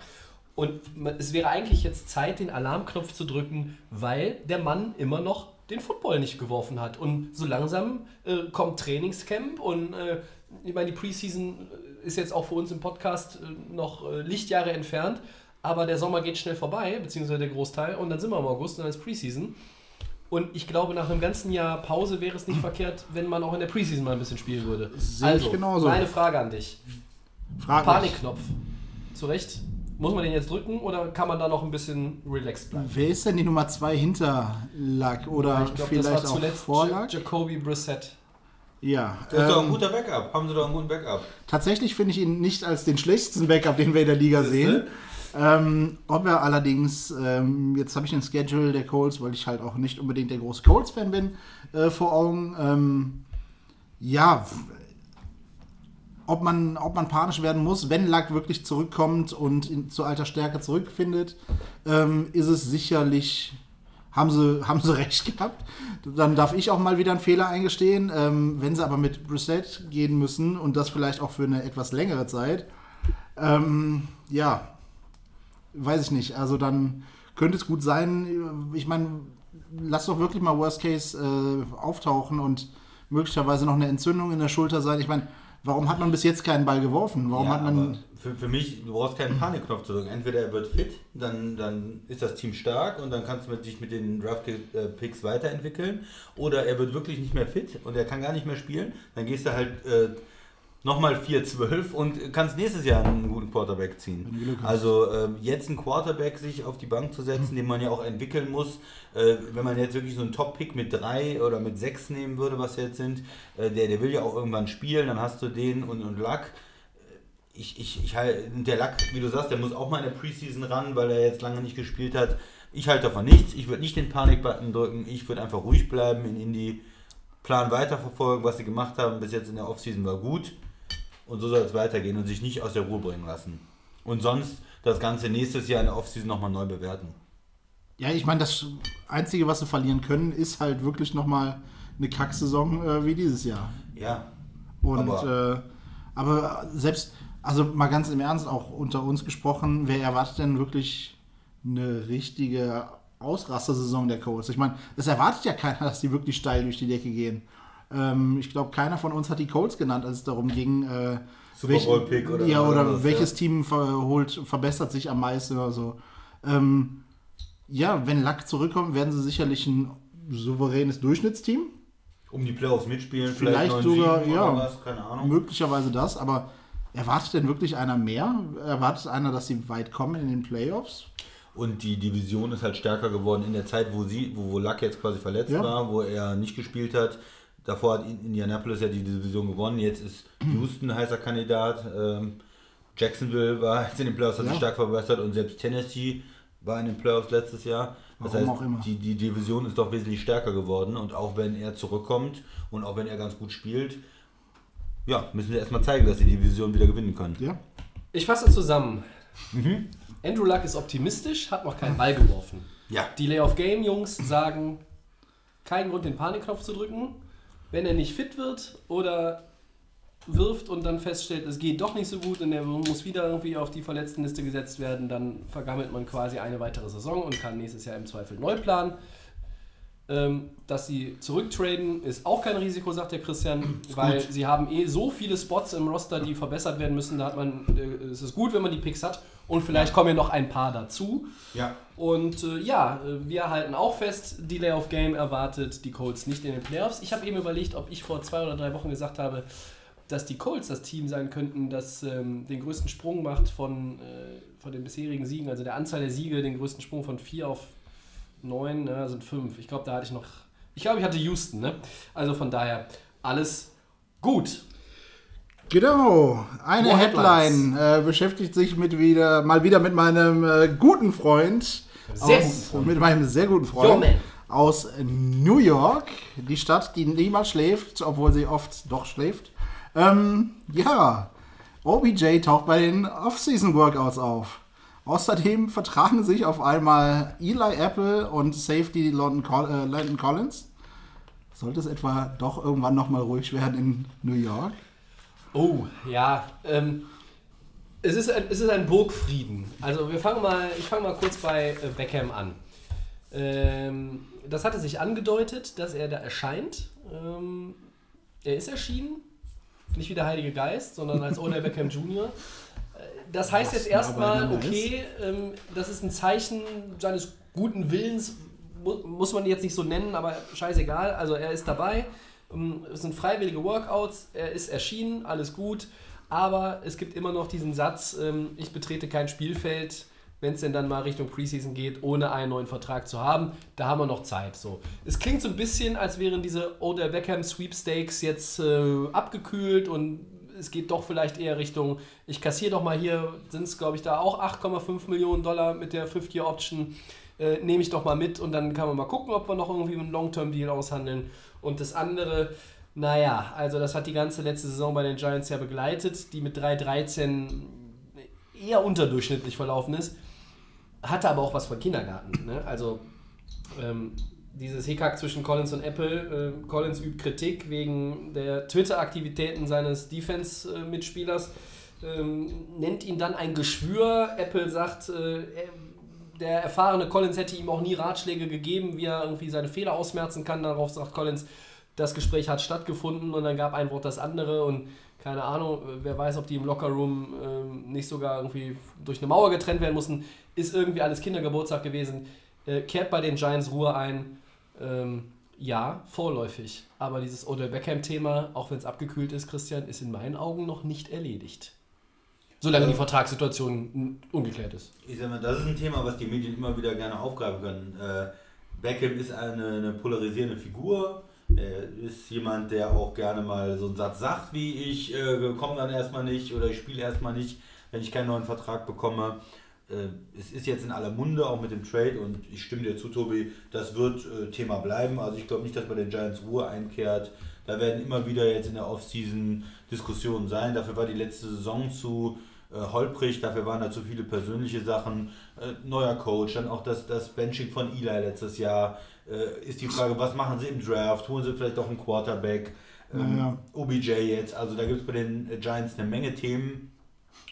Und es wäre eigentlich jetzt Zeit, den Alarmknopf zu drücken, weil der Mann immer noch den Football nicht geworfen hat. Und so langsam äh, kommt Trainingscamp und äh, ich meine, die Preseason ist jetzt auch für uns im Podcast äh, noch äh, Lichtjahre entfernt, aber der Sommer geht schnell vorbei, beziehungsweise der Großteil, und dann sind wir im August und dann ist Preseason. Und ich glaube, nach einem ganzen Jahr Pause wäre es nicht verkehrt, wenn man auch in der Preseason mal ein bisschen spielen würde. Sehe ich also, genauso. meine Frage an dich. Frag. Panikknopf. Zu Recht? Muss man den jetzt drücken oder kann man da noch ein bisschen relaxed bleiben? Wer ist denn die Nummer 2 hinter Luck oder Ich glaube, das vielleicht war auch zuletzt vor Ja- Luck? Jacoby Brissett. Ja, Das ist doch ein ähm, guter Backup. Haben sie doch einen guten Backup. tatsächlich finde ich ihn nicht als den schlechtesten Backup, den wir in der Liga sehen. Ähm, ob er allerdings, ähm, jetzt habe ich den Schedule der Colts, weil ich halt auch nicht unbedingt der große Colts-Fan bin, äh, vor Augen. Ähm, ja, ob man, ob man panisch werden muss, wenn Luck wirklich zurückkommt und in, zu alter Stärke zurückfindet, ähm, ist es sicherlich, haben sie, haben sie recht gehabt. Dann darf ich auch mal wieder einen Fehler eingestehen. Ähm, wenn sie aber mit Brissett gehen müssen und das vielleicht auch für eine etwas längere Zeit, ähm, ja, weiß ich nicht. Also dann könnte es gut sein. Ich meine, lass doch wirklich mal Worst Case äh, auftauchen und möglicherweise noch eine Entzündung in der Schulter sein. Ich meine, warum hat man bis jetzt keinen Ball geworfen? Warum Ja, hat man. für, für mich, du brauchst keinen Panikknopf zu drücken. Entweder er wird fit, dann, dann ist das Team stark und dann kannst du mit, dich mit den Draft-Picks weiterentwickeln. Oder er wird wirklich nicht mehr fit und er kann gar nicht mehr spielen. Dann gehst du halt äh, nochmal 4-12 und kannst nächstes Jahr einen guten Quarterback ziehen. Also ähm, jetzt einen Quarterback sich auf die Bank zu setzen, den man ja auch entwickeln muss. Äh, wenn man jetzt wirklich so einen Top-Pick mit 3 oder mit 6 nehmen würde, was jetzt sind, äh, der, der will ja auch irgendwann spielen, dann hast du den und, und Luck ich, ich, ich halt, der Lack, wie du sagst, der muss auch mal in der Preseason ran, weil er jetzt lange nicht gespielt hat. Ich halte davon nichts. Ich würde nicht den Panikbutton drücken. Ich würde einfach ruhig bleiben, in Indie Plan weiterverfolgen, was sie gemacht haben. Bis jetzt in der Offseason war gut. Und so soll es weitergehen und sich nicht aus der Ruhe bringen lassen. Und sonst das Ganze nächstes Jahr in der Offseason nochmal neu bewerten. Ja, ich meine, das Einzige, was sie verlieren können, ist halt wirklich nochmal eine Kacksaison äh, wie dieses Jahr. Ja. Und Aber- äh, aber selbst, also mal ganz im Ernst, auch unter uns gesprochen, wer erwartet denn wirklich eine richtige Ausrastersaison der Colts? Ich meine, es erwartet ja keiner, dass die wirklich steil durch die Decke gehen. Ähm, ich glaube, keiner von uns hat die Colts genannt, als es darum ging, äh, Super welch- Bowl-Pick oder ja, oder was, welches ja. Team verholt, verbessert sich am meisten oder so. Ähm, ja, wenn Luck zurückkommt, werden sie sicherlich ein souveränes Durchschnittsteam. Um die Playoffs mitspielen, Vielleicht vielleicht, sogar, 9-7 ja. oder was, keine Ahnung. Möglicherweise das, aber erwartet denn wirklich einer mehr? Erwartet einer, dass sie weit kommen in den Playoffs? Und die Division ist halt stärker geworden in der Zeit, wo sie, wo, wo Luck jetzt quasi verletzt Ja. war, wo er nicht gespielt hat. Davor hat Indianapolis ja die Division gewonnen. Jetzt ist Houston ein heißer Kandidat. Ähm, Jacksonville war jetzt in den Playoffs, hat Ja. sich stark verbessert und selbst Tennessee war in den Playoffs letztes Jahr. Das Warum heißt, auch immer. Die, die Division ist doch wesentlich stärker geworden und auch wenn er zurückkommt und auch wenn er ganz gut spielt, ja, müssen wir erstmal zeigen, dass die Division wieder gewinnen können. Ja. Ich fasse zusammen. Mhm. Andrew Luck ist optimistisch, hat noch keinen Ball geworfen. Ja. Die Lay of Game Jungs sagen, keinen Grund, den Panikknopf zu drücken. Wenn er nicht fit wird oder wirft und dann feststellt, es geht doch nicht so gut und er muss wieder irgendwie auf die Verletztenliste gesetzt werden, dann vergammelt man quasi eine weitere Saison und kann nächstes Jahr im Zweifel neu planen. Ähm, dass sie zurücktraden, ist auch kein Risiko, sagt der Christian, weil sie haben eh so viele Spots im Roster, die verbessert werden müssen. Da hat man, äh, es ist gut, wenn man die Picks hat und vielleicht kommen ja noch ein paar dazu. Ja. Und äh, ja, äh, wir halten auch fest, Delay of Game erwartet die Colts nicht in den Playoffs. Ich habe eben überlegt, ob ich vor zwei oder drei Wochen gesagt habe, dass die Colts das Team sein könnten, das ähm, den größten Sprung macht von, äh, von den bisherigen Siegen, also der Anzahl der Siege, den größten Sprung von vier auf neun, ne, sind fünf. Ich glaube, da hatte ich noch, ich glaube, ich hatte Houston, ne? Also von daher alles gut. Genau, eine More Headline äh, beschäftigt sich mit wieder, mal wieder mit meinem äh, guten Freund. Sehr aus, Freund. Mit meinem sehr guten Yo, Freund man. aus New York. Die Stadt, die niemals schläft, obwohl sie oft doch schläft. Ähm, ja, OBJ taucht bei den Off-Season-Workouts auf. Außerdem vertragen sich auf einmal Eli Apple und Safety London Col äh, Collins. Sollte es etwa doch irgendwann nochmal ruhig werden in New York? Oh, ja. Ähm, es, ist ein, es ist ein Burgfrieden. Also wir fangen mal, ich fange mal kurz bei äh, Beckham an. Ähm, das hatte sich angedeutet, dass er da erscheint. Ähm, er ist erschienen. Nicht wie der Heilige Geist, sondern als Odell Beckham Jr. Das heißt jetzt erstmal, okay, ähm, das ist ein Zeichen seines guten Willens, mu muss man jetzt nicht so nennen, aber scheißegal. Also er ist dabei. Ähm, Es sind freiwillige Workouts, er ist erschienen, alles gut. Aber es gibt immer noch diesen Satz, ähm, ich betrete kein Spielfeld, wenn es denn dann mal Richtung Preseason geht, ohne einen neuen Vertrag zu haben. Da haben wir noch Zeit. So. Es klingt so ein bisschen, als wären diese Odell Beckham Sweepstakes jetzt äh, abgekühlt und es geht doch vielleicht eher Richtung, ich kassiere doch mal hier, sind es glaube ich da auch 8,5 Millionen Dollar mit der 50-Year-Option, äh, nehme ich doch mal mit und dann kann man mal gucken, ob wir noch irgendwie einen Long-Term-Deal aushandeln. Und das andere, naja, also das hat die ganze letzte Saison bei den Giants ja begleitet, die mit 3-13 eher unterdurchschnittlich verlaufen ist, hatte aber auch was von Kindergarten. Ne? Also ähm, dieses Hickhack zwischen Collins und Apple. Äh, Collins übt Kritik wegen der Twitter-Aktivitäten seines Defense-Mitspielers, ähm, nennt ihn dann ein Geschwür. Apple sagt, äh, er- der erfahrene Collins hätte ihm auch nie Ratschläge gegeben, wie er irgendwie seine Fehler ausmerzen kann. Darauf sagt Collins, das Gespräch hat stattgefunden und dann gab ein Wort das andere und keine Ahnung, wer weiß, ob die im Lockerroom ähm, nicht sogar irgendwie durch eine Mauer getrennt werden mussten. Ist irgendwie alles Kindergeburtstag gewesen. Äh, kehrt bei den Giants Ruhe ein. Ähm, ja, vorläufig. Aber dieses Odell Beckham-Thema, auch wenn es abgekühlt ist, Christian, ist in meinen Augen noch nicht erledigt. Solange die Vertragssituation ungeklärt ist. Ich sag mal, das ist ein Thema, was die Medien immer wieder gerne aufgreifen können. Äh, Beckham ist eine, eine polarisierende Figur. Er ist jemand, der auch gerne mal so einen Satz sagt, wie ich äh, komme dann erstmal nicht oder ich spiele erstmal nicht, wenn ich keinen neuen Vertrag bekomme. Äh, es ist jetzt in aller Munde, auch mit dem Trade und ich stimme dir zu, Tobi, das wird äh, Thema bleiben. Also ich glaube nicht, dass bei den Giants Ruhe einkehrt. Da werden immer wieder jetzt in der Offseason Diskussionen sein. Dafür war die letzte Saison zu äh, holprig, dafür waren da zu viele persönliche Sachen. Äh, neuer Coach, dann auch das, das Benching von Eli letztes Jahr. Äh, ist die Frage, was machen sie im Draft? Holen sie vielleicht auch einen Quarterback? Ähm, Naja. OBJ jetzt. Also da gibt es bei den Giants eine Menge Themen.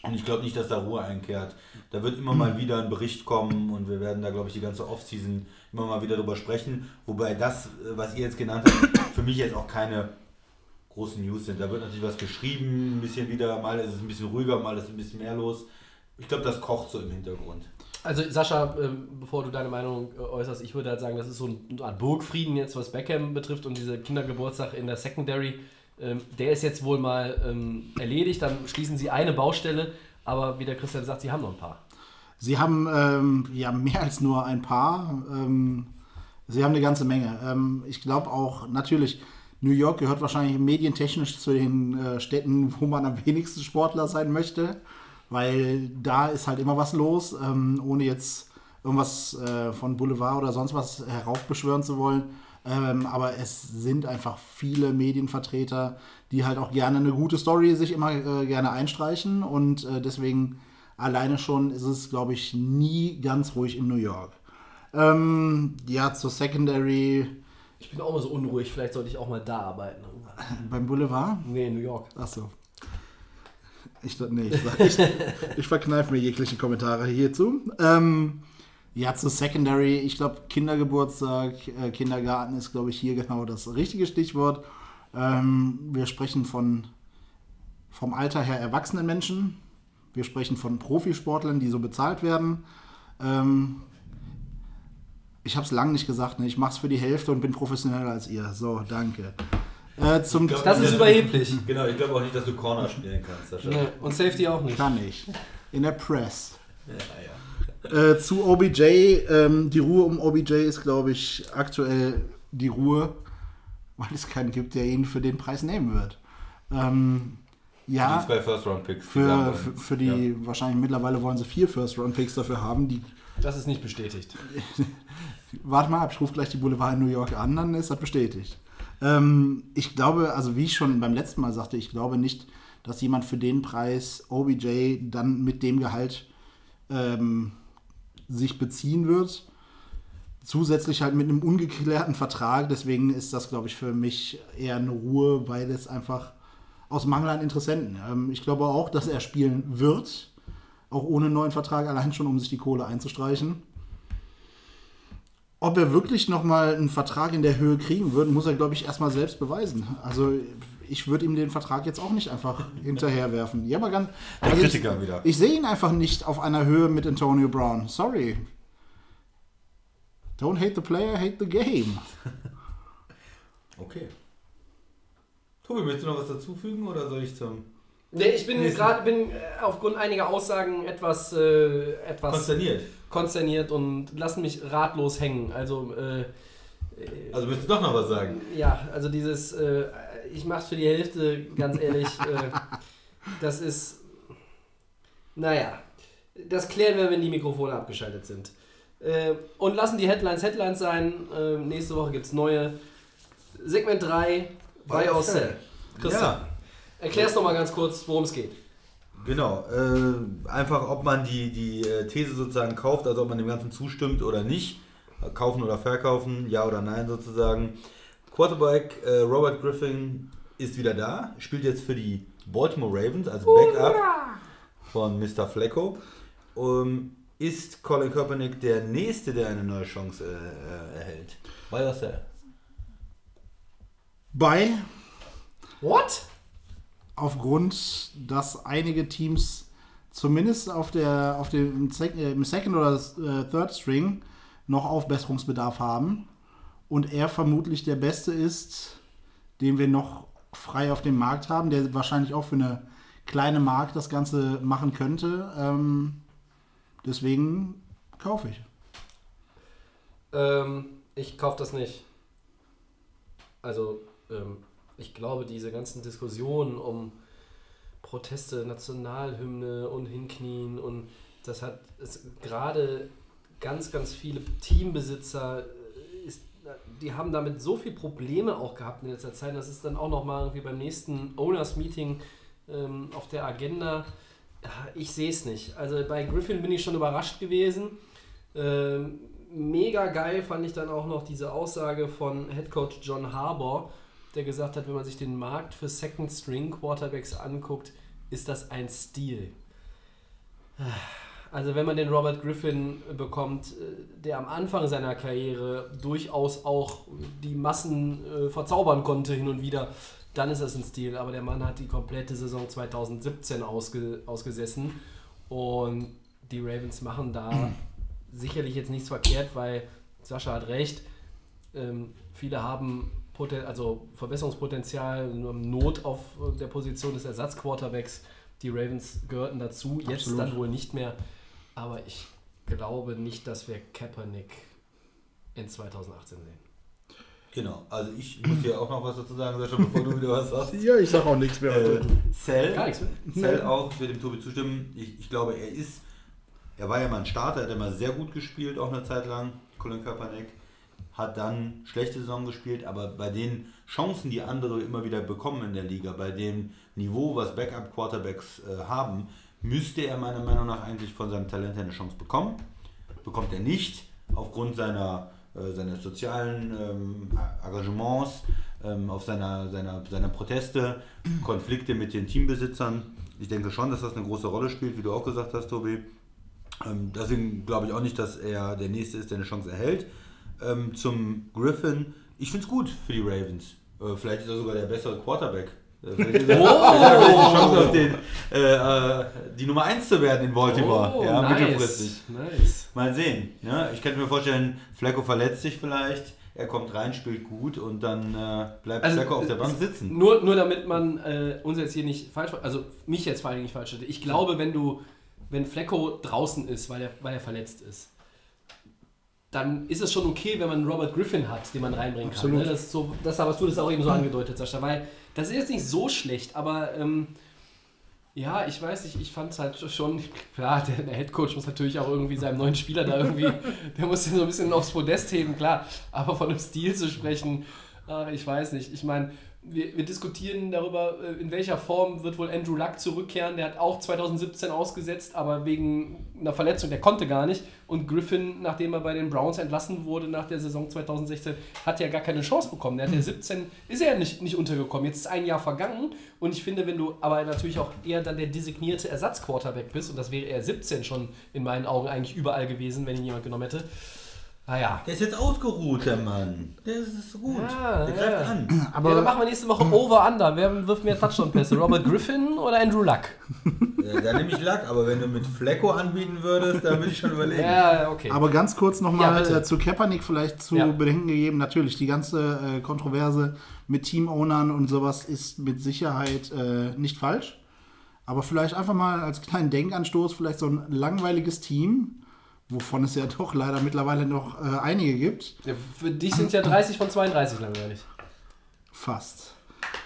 Und ich glaube nicht, dass da Ruhe einkehrt. Da wird immer mal wieder ein Bericht kommen und wir werden da, glaube ich, die ganze Offseason immer mal wieder drüber sprechen. Wobei das, äh, was ihr jetzt genannt habt, für mich jetzt auch keine großen News sind. Da wird natürlich was geschrieben, ein bisschen wieder, mal ist es ein bisschen ruhiger, mal ist ein bisschen mehr los. Ich glaube, das kocht so im Hintergrund. Also Sascha, ähm, bevor du deine Meinung äh, äußerst, ich würde halt sagen, das ist so ein- eine Art Burgfrieden jetzt, was Beckham betrifft und dieser Kindergeburtstag in der Secondary, ähm, der ist jetzt wohl mal ähm, erledigt, dann schließen sie eine Baustelle, aber wie der Christian sagt, sie haben noch ein paar. Sie haben ähm, ja mehr als nur ein paar. Ähm, sie haben eine ganze Menge. Ähm, ich glaube auch, natürlich, New York gehört wahrscheinlich medientechnisch zu den äh, Städten, wo man am wenigsten Sportler sein möchte, weil da ist halt immer was los, ähm, ohne jetzt irgendwas äh, von Boulevard oder sonst was heraufbeschwören zu wollen. Ähm, aber es sind einfach viele Medienvertreter, die halt auch gerne eine gute Story sich immer äh, gerne einstreichen und äh, deswegen alleine schon ist es, glaube ich, nie ganz ruhig in New York. Ähm, ja, zur Secondary Ich bin auch mal so unruhig, vielleicht sollte ich auch mal da arbeiten. beim Boulevard. Nee, in New York. Achso. Ich, nee, ich, ich, ich verkneife mir jegliche Kommentare hierzu. Ähm, Ja, zu Secondary, ich glaube, Kindergeburtstag, äh, Kindergarten ist, glaube ich, hier genau das richtige Stichwort. Ähm, wir sprechen von vom Alter her erwachsenen Menschen. Wir sprechen von Profisportlern, die so bezahlt werden. Ähm, ich habe es lange nicht gesagt, ne? ich mache es für die Hälfte und bin professioneller als ihr. So, danke. Äh, zum glaub, Das ist überheblich. Genau, ich glaube auch nicht, dass du Corner spielen kannst. Sascha. Nee, und Safety auch nicht. kann ich. In der Press. Ja, ja. Äh, zu OBJ, ähm, die Ruhe um OBJ ist, glaube ich, aktuell die Ruhe, weil es keinen gibt, der ihn für den Preis nehmen wird. Ähm, Die ja, zwei First-Round-Picks. für, für, für die, wahrscheinlich mittlerweile wollen sie vier First-Round-Picks dafür haben. Die, Das ist nicht bestätigt. warte mal ab, ich rufe gleich die Boulevard in New York an, dann ist das bestätigt. Ähm, ich glaube, also wie ich schon beim letzten Mal sagte, ich glaube nicht, dass jemand für den Preis OBJ dann mit dem Gehalt ähm, sich beziehen wird. Zusätzlich halt mit einem ungeklärten Vertrag. Deswegen ist das, glaube ich, für mich eher eine Ruhe, weil es einfach aus Mangel an Interessenten. Ähm, ich glaube auch, dass er spielen wird. Auch ohne neuen Vertrag, allein schon, um sich die Kohle einzustreichen. Ob er wirklich nochmal einen Vertrag in der Höhe kriegen wird, muss er, glaube ich, erstmal selbst beweisen. Also ich würde ihm den Vertrag jetzt auch nicht einfach hinterherwerfen. Ja, aber ganz. Also ich, Kritiker wieder. ich sehe ihn einfach nicht auf einer Höhe mit Antonio Brown. Sorry. Don't hate the player, hate the game. Okay. Tobi, möchtest du noch was dazufügen oder soll ich zum. Nee, ich bin gerade bin äh, aufgrund einiger Aussagen etwas, äh, etwas Konsterniert. konsterniert und lassen mich ratlos hängen. Also, äh, Also möchtest du doch noch was sagen? ja, also dieses, äh, ich mach's für die Hälfte, ganz ehrlich, äh, das ist, naja, das klären wir, wenn die Mikrofone abgeschaltet sind. Äh, und lassen die Headlines Headlines sein. Äh, nächste Woche gibt's neue. Segment 3, Buy or Sell. Christian, Ja, erklär's noch mal ganz kurz, worum es geht. genau. Äh, einfach, ob man die, die äh, These sozusagen kauft, also ob man dem Ganzen zustimmt oder nicht. Kaufen oder verkaufen, ja oder nein sozusagen. Quarterback äh, Robert Griffin ist wieder da, spielt jetzt für die Baltimore Ravens als Backup von Mr. Flecko. Ähm, ist Colin Kaepernick der Nächste, der eine neue Chance äh, äh, erhält? Buy or sell? Bei What? aufgrund, dass einige Teams zumindest auf der auf dem äh, im Second oder äh, Third String noch Aufbesserungsbedarf haben und er vermutlich der Beste ist, den wir noch frei auf dem Markt haben, der wahrscheinlich auch für eine kleine Mark das Ganze machen könnte. Ähm, deswegen kaufe ich. Ähm, ich kaufe das nicht. Also, ähm, ich glaube, diese ganzen Diskussionen um Proteste, Nationalhymne und Hinknien und das hat gerade ganz, ganz viele Teambesitzer, die haben damit so viele Probleme auch gehabt in letzter Zeit. Das ist dann auch nochmal irgendwie beim nächsten Owners Meeting ähm, auf der Agenda. Ich sehe es nicht. Also bei Griffin bin ich schon überrascht gewesen. Ähm, mega geil fand ich dann auch noch diese Aussage von Head Coach John Harbour, der gesagt hat, wenn man sich den Markt für Second String Quarterbacks anguckt, ist das ein Stil. Also wenn man den Robert Griffin bekommt, äh, der am Anfang seiner Karriere durchaus auch die Massen äh, verzaubern konnte hin und wieder, dann ist das ein Stil. Aber der Mann hat die komplette Saison 2017 ausge, ausgesessen und die Ravens machen da sicherlich jetzt nichts verkehrt, weil Sascha hat recht. Ähm, viele haben Poten also Verbesserungspotenzial, Not auf der Position des Ersatzquarterbacks. Die Ravens gehörten dazu, jetzt Absolut. dann wohl nicht mehr. Aber ich glaube nicht, dass wir Kaepernick in 2018 sehen. Genau, also ich muss hier auch noch was dazu sagen, Sascha, bevor du wieder was sagst. Ja, ich sage auch nichts mehr Äh, Cell, Gar nichts Cell auch, ich werde dem Tobi zustimmen. Ich, ich glaube, er ist, er war ja mal ein Starter, er hat immer sehr gut gespielt, auch eine Zeit lang, Colin Kaepernick. Hat dann schlechte Saison gespielt, aber bei den Chancen, die andere immer wieder bekommen in der Liga, bei dem Niveau, was Backup-Quarterbacks äh, haben, müsste er meiner Meinung nach eigentlich von seinem Talent her eine Chance bekommen. Bekommt er nicht, aufgrund seiner, äh, seines sozialen ähm, Engagements, ähm, auf seiner, seiner, seiner Proteste, Konflikte mit den Teambesitzern. Ich denke schon, dass das eine große Rolle spielt, wie du auch gesagt hast, Tobi. Ähm, deswegen glaube ich auch nicht, dass er der Nächste ist, der eine Chance erhält. Ähm, zum Griffin, ich finde es gut für die Ravens. Äh, vielleicht ist er sogar der bessere Quarterback. Äh, er die Chance auf den, äh, äh, die Nummer 1 zu werden in Baltimore. Oh, ja, nice. mittelfristig. Nice. Mal sehen. Ja, ich könnte mir vorstellen, Flecko verletzt sich vielleicht, er kommt rein, spielt gut und dann äh, bleibt Also, Flecko auf der äh, Bank sitzen. Nur, nur damit man äh, uns jetzt hier nicht falsch, also mich jetzt vor Dingen nicht falsch versteht. Ich glaube, wenn du, wenn Flecko draußen ist, weil er, weil er verletzt ist, dann ist es schon okay, wenn man einen Robert Griffin hat, den man reinbringen kann. Absolut. Ne? Das, ist so, das hast du das auch eben so angedeutet, Sascha, weil das ist jetzt nicht so schlecht, aber ähm, ja, ich weiß nicht, ich fand es halt schon, klar, der, der Headcoach muss natürlich auch irgendwie seinem neuen Spieler da irgendwie, der muss den so ein bisschen aufs Podest heben, klar, aber von einem Stil zu sprechen, ach, ich weiß nicht. Ich meine, wir, wir diskutieren darüber, äh, in welcher Form wird wohl Andrew Luck zurückkehren. Der hat auch 2017 ausgesetzt, aber wegen einer Verletzung, der konnte gar nicht. Und Griffin, nachdem er bei den Browns entlassen wurde nach der Saison 2016, hat ja gar keine Chance bekommen. Der hat ja 17, ist er ja nicht, nicht untergekommen. Jetzt ist ein Jahr vergangen und ich finde, wenn du aber natürlich auch eher dann der designierte Ersatzquarterback bist, und das wäre er 17 schon in meinen Augen eigentlich überall gewesen, wenn ihn jemand genommen hätte. Naja. Der ist jetzt ausgeruht, der Mann. Der ist gut. Ja, der ja. greift an. Aber ja, dann machen wir nächste Woche Over-Under. Wer wirft mehr Touchdown-Pässe? Robert Griffin oder Andrew Luck? Ja, da nehme ich Lack, aber wenn du mit Flecko anbieten würdest, dann würde ich schon überlegen. Ja, okay. Aber ganz kurz Ja, nochmal bitte. äh, zu Kaepernick vielleicht zu Ja. bedenken gegeben. Natürlich, die ganze äh, Kontroverse mit Teamownern und sowas ist mit Sicherheit äh, nicht falsch. Aber vielleicht einfach mal als kleinen Denkanstoß, vielleicht so ein langweiliges Team, wovon es ja doch leider mittlerweile noch äh, einige gibt. Ja, für dich sind ja 30 von 32 langweilig. Fast.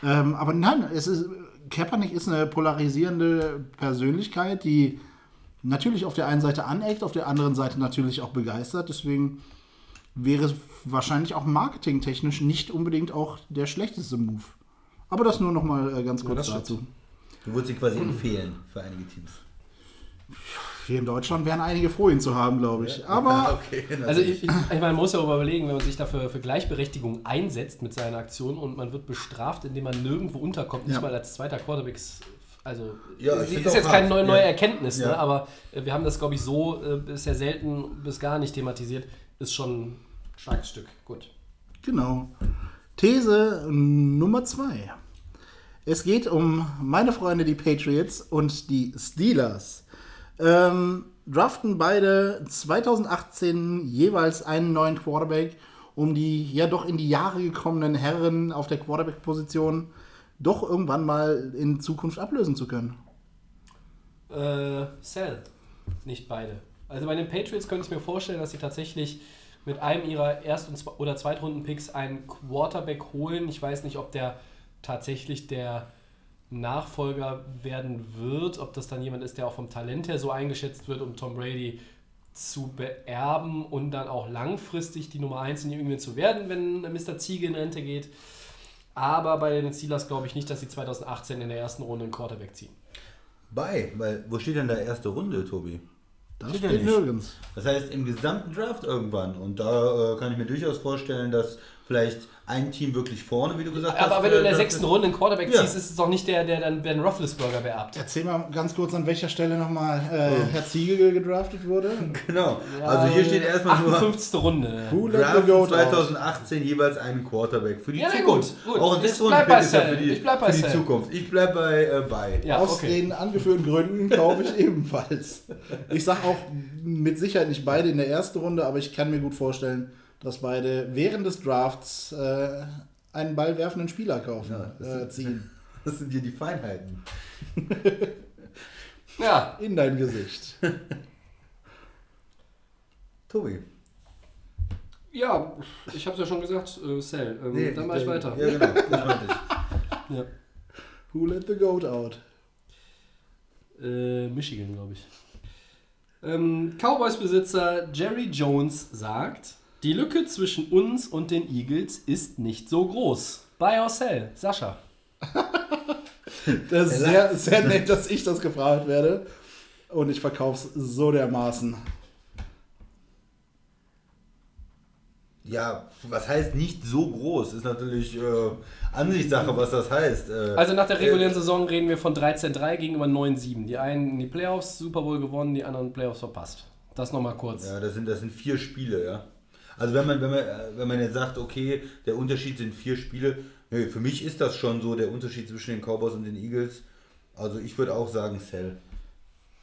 Ähm, aber nein, es ist, Kaepernick ist eine polarisierende Persönlichkeit, die natürlich auf der einen Seite aneckt, auf der anderen Seite natürlich auch begeistert. Deswegen wäre es wahrscheinlich auch marketingtechnisch nicht unbedingt auch der schlechteste Move. Aber das nur noch mal äh, ganz kurz stimmt. dazu. Du würdest ihn quasi empfehlen für einige Teams. Hier in Deutschland wären einige froh, ihn zu haben, glaube ich. Aber okay. Also ich, ich, ich meine, man muss ja darüber überlegen, wenn man sich dafür für Gleichberechtigung einsetzt mit seiner Aktion und man wird bestraft, indem man nirgendwo unterkommt, nicht Ja. mal als zweiter Quarterback. ist- Also Ja, ich ist jetzt keine neue, neue Ja. Erkenntnis, Ja. ne? aber äh, wir haben das, glaube ich, so äh, bisher selten bis gar nicht thematisiert. Ist schon ein starkes Stück. Gut. Genau. These Nummer zwei. Es geht um meine Freunde, die Patriots und die Steelers. Ähm, draften beide 2018 jeweils einen neuen Quarterback, um die ja doch in die Jahre gekommenen Herren auf der Quarterback-Position doch irgendwann mal in Zukunft ablösen zu können. Äh, Sell. Nicht beide. Also bei den Patriots könnte ich mir vorstellen, dass sie tatsächlich mit einem ihrer Erst- oder Zweitrunden-Picks einen Quarterback holen. Ich weiß nicht, ob der tatsächlich der Nachfolger werden wird, ob das dann jemand ist, der auch vom Talent her so eingeschätzt wird, um Tom Brady zu beerben und dann auch langfristig die Nummer 1 in New England zu werden, wenn Mr. Ziege in Rente geht. Aber bei den Steelers glaube ich nicht, dass sie 2018 in der ersten Runde einen Quarterback ziehen. Bei, weil wo steht denn da erste Runde, Tobi? Das Steht steht nicht. nirgends. Das heißt im gesamten Draft irgendwann. Und da äh, kann ich mir durchaus vorstellen, dass vielleicht ein Team wirklich vorne, wie du gesagt hast. Aber wenn du in der äh, sechsten Runde einen Quarterback Ja. ziehst, ist es doch nicht der, der dann Ben Roethlisberger beerbt. Erzähl mal ganz kurz, an welcher Stelle nochmal äh, Herr Ziegel gedraftet wurde. Genau. also hier steht erstmal nur 58. Runde. Who Draft goat out? 2018 jeweils einen Quarterback für die Ja, Zukunft. gut, gut. Auch ein Ich sechsten bleib bei Pick ist ja für die, Ich bleib bei für die. Zukunft. Ich bleib bei äh, bei. Ja, Aus okay. den angeführten Gründen glaube ich ebenfalls. Ich sage auch mit Sicherheit nicht beide in der ersten Runde, aber ich kann mir gut vorstellen, dass beide während des Drafts äh, einen ballwerfenden Spieler kaufen, Ja, das äh, sind- ziehen. Das sind hier die Feinheiten. Ja, In dein Gesicht. Tobi. ja ich habe es ja schon gesagt, äh, Cell. Ähm, dann mache ich weiter. Ja, genau. Das meinte ich. Ja. Who let the goat out? Äh, Michigan, glaube ich. Ähm, Cowboys-Besitzer Jerry Jones sagt, die Lücke zwischen uns und den Eagles ist nicht so groß. Buy or sell, Sascha. Das ist sehr, sehr nett, dass ich das gefragt werde. Und ich verkaufe es so dermaßen. ja, was heißt nicht so groß? Ist natürlich äh, Ansichtssache, was das heißt. Äh, Also nach der regulären Saison reden wir von 13-3 gegenüber 9-7. Die einen in die Playoffs, Super Bowl gewonnen, die anderen Playoffs verpasst. Das nochmal kurz. Ja, das sind, das sind vier Spiele, ja. Also wenn man, wenn man, wenn man jetzt sagt, okay, der Unterschied sind vier Spiele, nee, für mich ist das schon so der Unterschied zwischen den Cowboys und den Eagles. Also ich würde auch sagen Sell.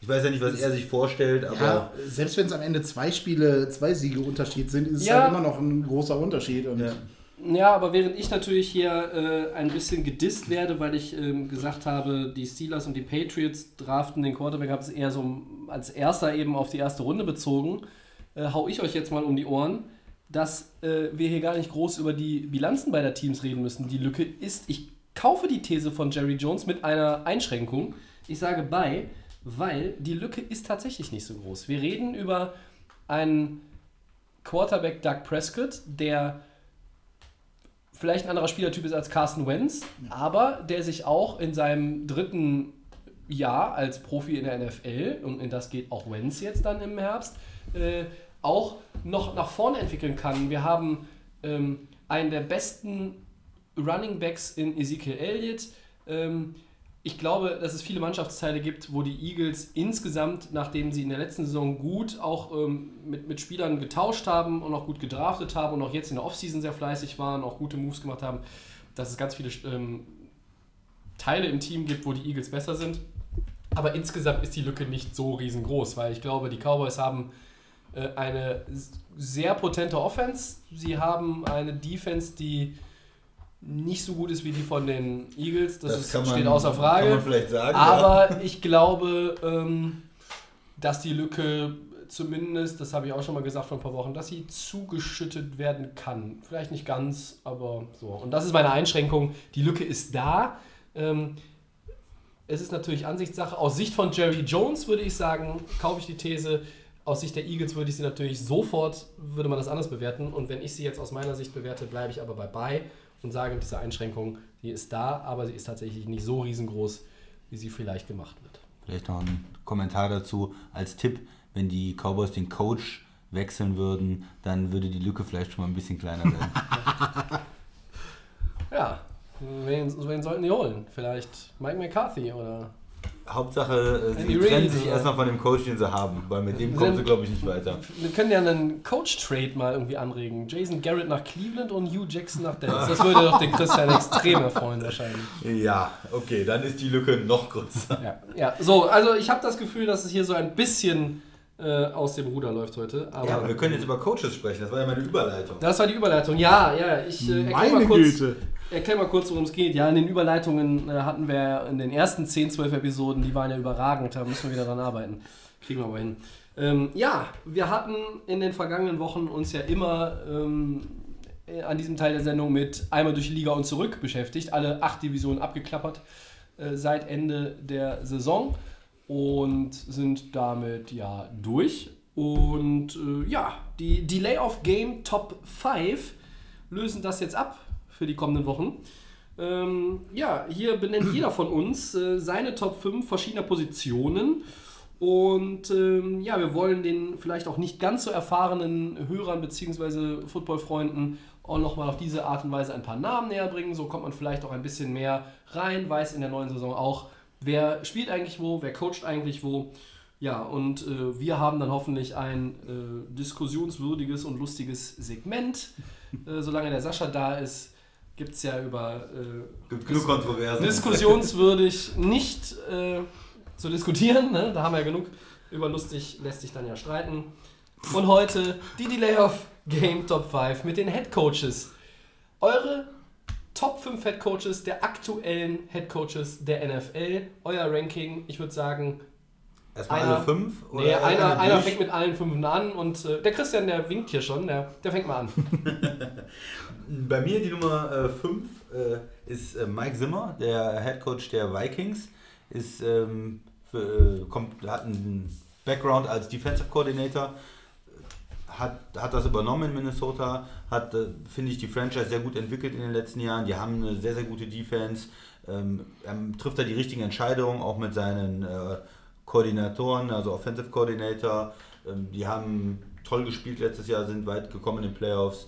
Ich weiß ja nicht, was er sich vorstellt, aber Ja, selbst wenn es am Ende zwei Spiele, zwei Siege Unterschied sind, ist es Ja. halt immer noch ein großer Unterschied. Und Ja. Ja, aber während ich natürlich hier äh, ein bisschen gedisst werde, weil ich ähm, gesagt habe, die Steelers und die Patriots draften den Quarterback, habe es eher so als erster eben auf die erste Runde bezogen, äh, hau ich euch jetzt mal um die Ohren, dass äh, wir hier gar nicht groß über die Bilanzen beider Teams reden müssen. Die Lücke ist, ich kaufe die These von Jerry Jones mit einer Einschränkung. Ich sage bei, weil die Lücke ist tatsächlich nicht so groß. Wir reden über einen Quarterback Doug Prescott, der vielleicht ein anderer Spielertyp ist als Carson Wentz, aber der sich auch in seinem dritten Jahr als Profi in der NFL, und in das geht auch Wentz jetzt dann im Herbst, äh, auch noch nach vorne entwickeln kann. Wir haben ähm, einen der besten Running Backs in Ezekiel Elliott. Ähm, ich glaube, dass es viele Mannschaftsteile gibt, wo die Eagles insgesamt, nachdem sie in der letzten Saison gut auch ähm, mit, mit Spielern getauscht haben und auch gut gedraftet haben und auch jetzt in der Offseason sehr fleißig waren, auch gute Moves gemacht haben, dass es ganz viele ähm, Teile im Team gibt, wo die Eagles besser sind. Aber insgesamt ist die Lücke nicht so riesengroß, weil ich glaube, die Cowboys haben eine s- sehr potente Offense. Sie haben eine Defense, die nicht so gut ist wie die von den Eagles. Das, ist, steht außer Frage. Kann man vielleicht sagen. ja. Aber ich glaube, ähm, dass die Lücke zumindest, das habe ich auch schon mal gesagt vor ein paar Wochen, dass sie zugeschüttet werden kann. Vielleicht nicht ganz, aber so. Und das ist meine Einschränkung. Die Lücke ist da. Ähm, es ist natürlich Ansichtssache. Aus Sicht von Jerry Jones würde ich sagen, kaufe ich die These. Aus Sicht der Eagles würde ich sie natürlich sofort, würde man das anders bewerten. Und wenn ich sie jetzt aus meiner Sicht bewerte, bleibe ich aber bei bei und sage, diese Einschränkung, die ist da, aber sie ist tatsächlich nicht so riesengroß, wie sie vielleicht gemacht wird. Vielleicht noch ein Kommentar dazu als Tipp, wenn die Cowboys den Coach wechseln würden, dann würde die Lücke vielleicht schon mal ein bisschen kleiner werden. Ja, wen, wen sollten die holen? Vielleicht Mike McCarthy oder. Hauptsache, äh, sie Andy trennen Reid, sich oder? erstmal von dem Coach, den sie haben, weil mit dem kommen sie, glaube ich, nicht weiter. Wir können ja einen Coach-Trade mal irgendwie anregen. Jason Garrett nach Cleveland und Hugh Jackson nach Dallas. Das würde doch den Christian extrem erfreuen, wahrscheinlich. Ja, okay, dann ist die Lücke noch größer. Ja, ja. so, also ich habe das Gefühl, dass es hier so ein bisschen äh, aus dem Ruder läuft heute. Aber Ja, aber wir können jetzt über Coaches sprechen, das war ja meine Überleitung. das war die Überleitung. Ja, ja, ich äh, erkläre Meine mal kurz. Güte. Erklär mal kurz, worum es geht. Ja, in den Überleitungen äh, hatten wir in den ersten 10, 12 Episoden, die waren ja überragend, da müssen wir wieder dran arbeiten. Kriegen wir aber hin. Ähm, ja, wir hatten in den vergangenen Wochen uns ja immer ähm, äh, an diesem Teil der Sendung mit einmal durch die Liga und zurück beschäftigt. Alle acht Divisionen abgeklappert äh, seit Ende der Saison und sind damit ja durch. Und äh, ja, die Delay of Game Top 5 lösen das jetzt ab für die kommenden Wochen. Ähm, ja, hier benennt jeder von uns äh, seine Top 5 verschiedener Positionen. Und ähm, ja, wir wollen den vielleicht auch nicht ganz so erfahrenen Hörern bzw. Footballfreunden auch nochmal auf diese Art und Weise ein paar Namen näher bringen. So kommt man vielleicht auch ein bisschen mehr rein, weiß in der neuen Saison auch, wer spielt eigentlich wo, wer coacht eigentlich wo. Ja, und äh, wir haben dann hoffentlich ein äh, diskussionswürdiges und lustiges Segment. Äh, solange der Sascha da ist, gibt es ja über äh, Gibt genug Kontroversen. diskussionswürdig nicht äh, zu diskutieren. Ne? Da haben wir ja genug. Über lustig lässt sich dann ja streiten. Und heute die Delay of Game Top 5 mit den Head Coaches. Eure Top 5 Head Coaches der aktuellen Head Coaches der NFL. Euer Ranking, ich würde sagen, Erstmal einer- alle fünf? nee, einer, durch? einer fängt mit allen fünf an und äh, der Christian, der winkt hier schon, der, der fängt mal an. Bei mir die Nummer 5 äh, ist äh, Mike Zimmer, der Head Coach der Vikings. Ist, ähm, für, äh, kommt, hat einen Background als Defensive Coordinator, hat, hat das übernommen in Minnesota, hat, äh, finde ich, die Franchise sehr gut entwickelt in den letzten Jahren. Die haben eine sehr, sehr gute Defense. Ähm, er trifft da die richtigen Entscheidungen, auch mit seinen äh, Koordinatoren, also Offensive Coordinator. Ähm, die haben toll gespielt letztes Jahr, sind weit gekommen in den Playoffs.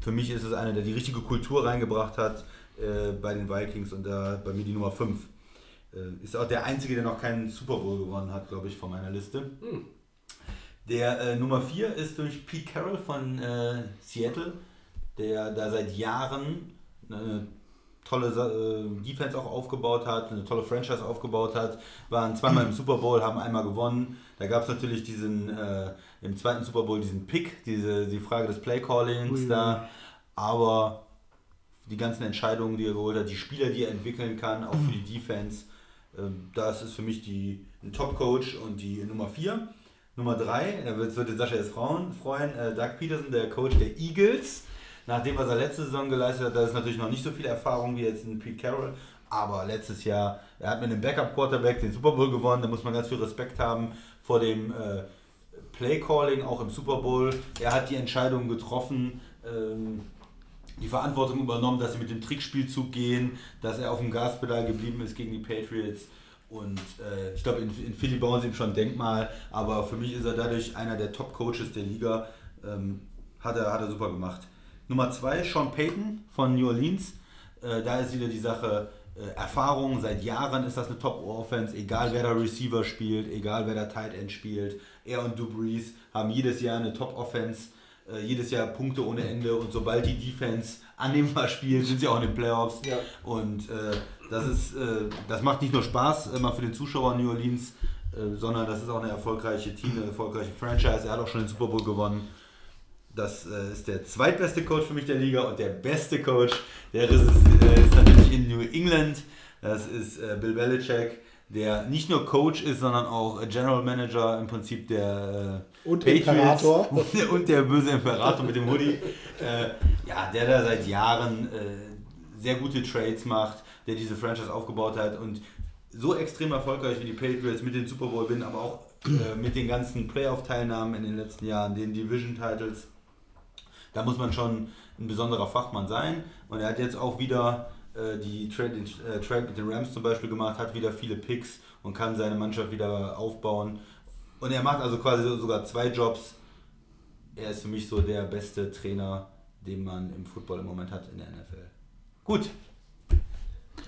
für mich ist es einer, der die richtige Kultur reingebracht hat äh, bei den Vikings und da bei mir die Nummer 5. Äh, ist auch der einzige, der noch keinen Super Bowl gewonnen hat, glaube ich, von meiner Liste. Der äh, Nummer 4 ist durch Pete Carroll von äh, Seattle, der da seit Jahren eine tolle äh, Defense auch aufgebaut hat, eine tolle Franchise aufgebaut hat, waren zweimal im Super Bowl, haben einmal gewonnen. Da gab es natürlich diesen, äh, im zweiten Super Bowl diesen Pick, diese, die Frage des Play-Callings da, aber die ganzen Entscheidungen, die er geholt hat, die Spieler, die er entwickeln kann, auch für die Defense, ähm, das ist für mich die, ein Top-Coach und die Nummer 4. Nummer 3, da wird, wird Sascha jetzt Frauen freuen, äh, Doug Peterson, der Coach der Eagles. Nachdem, was er letzte Saison geleistet hat, da ist natürlich noch nicht so viel Erfahrung wie jetzt ein Pete Carroll. Aber letztes Jahr, er hat mit einem Backup-Quarterback den Super Bowl gewonnen. Da muss man ganz viel Respekt haben vor dem äh, Play-Calling, auch im Super Bowl. Er hat die Entscheidung getroffen, ähm, die Verantwortung übernommen, dass sie mit dem Trickspielzug gehen, dass er auf dem Gaspedal geblieben ist gegen die Patriots. Und äh, ich glaube, in, in Philly bauen sie ihm schon ein Denkmal, aber für mich ist er dadurch einer der Top-Coaches der Liga. Ähm, hat, er, hat er super gemacht. Nummer zwei, Sean Payton von New Orleans. Äh, da ist wieder die Sache, äh, Erfahrung, seit Jahren ist das eine Top-Offense, egal wer da Receiver spielt, egal wer da Tight End spielt. Er und Dubreeze haben jedes Jahr eine Top-Offense, äh, jedes Jahr Punkte ohne Ende und sobald die Defense annehmbar spielt, sind sie auch in den Playoffs. Ja. Und äh, das, ist, äh, das macht nicht nur Spaß immer für den Zuschauer in New Orleans, äh, sondern das ist auch eine erfolgreiche Team, eine erfolgreiche Franchise. Er hat auch schon den Super Bowl gewonnen. Das äh, ist der zweitbeste Coach für mich der Liga und der beste Coach, der ist, äh, ist natürlich in New England. Das ist äh, Bill Belichick, der nicht nur Coach ist, sondern auch General Manager im Prinzip der äh, Und Imperator. und der böse Imperator mit dem Hoodie. Äh, ja, der da seit Jahren äh, sehr gute Trades macht, der diese Franchise aufgebaut hat und so extrem erfolgreich wie die Patriots mit den Super Bowl bin, aber auch mit den ganzen Playoff-Teilnahmen in den letzten Jahren, den Division-Titles. Da muss man schon ein besonderer Fachmann sein. Und er hat jetzt auch wieder äh, die Trade, den, äh, Trade mit den Rams zum Beispiel gemacht, hat wieder viele Picks und kann seine Mannschaft wieder aufbauen. Und er macht also quasi so- sogar zwei Jobs. Er ist für mich so der beste Trainer, den man im Football im Moment hat in der NFL. Gut,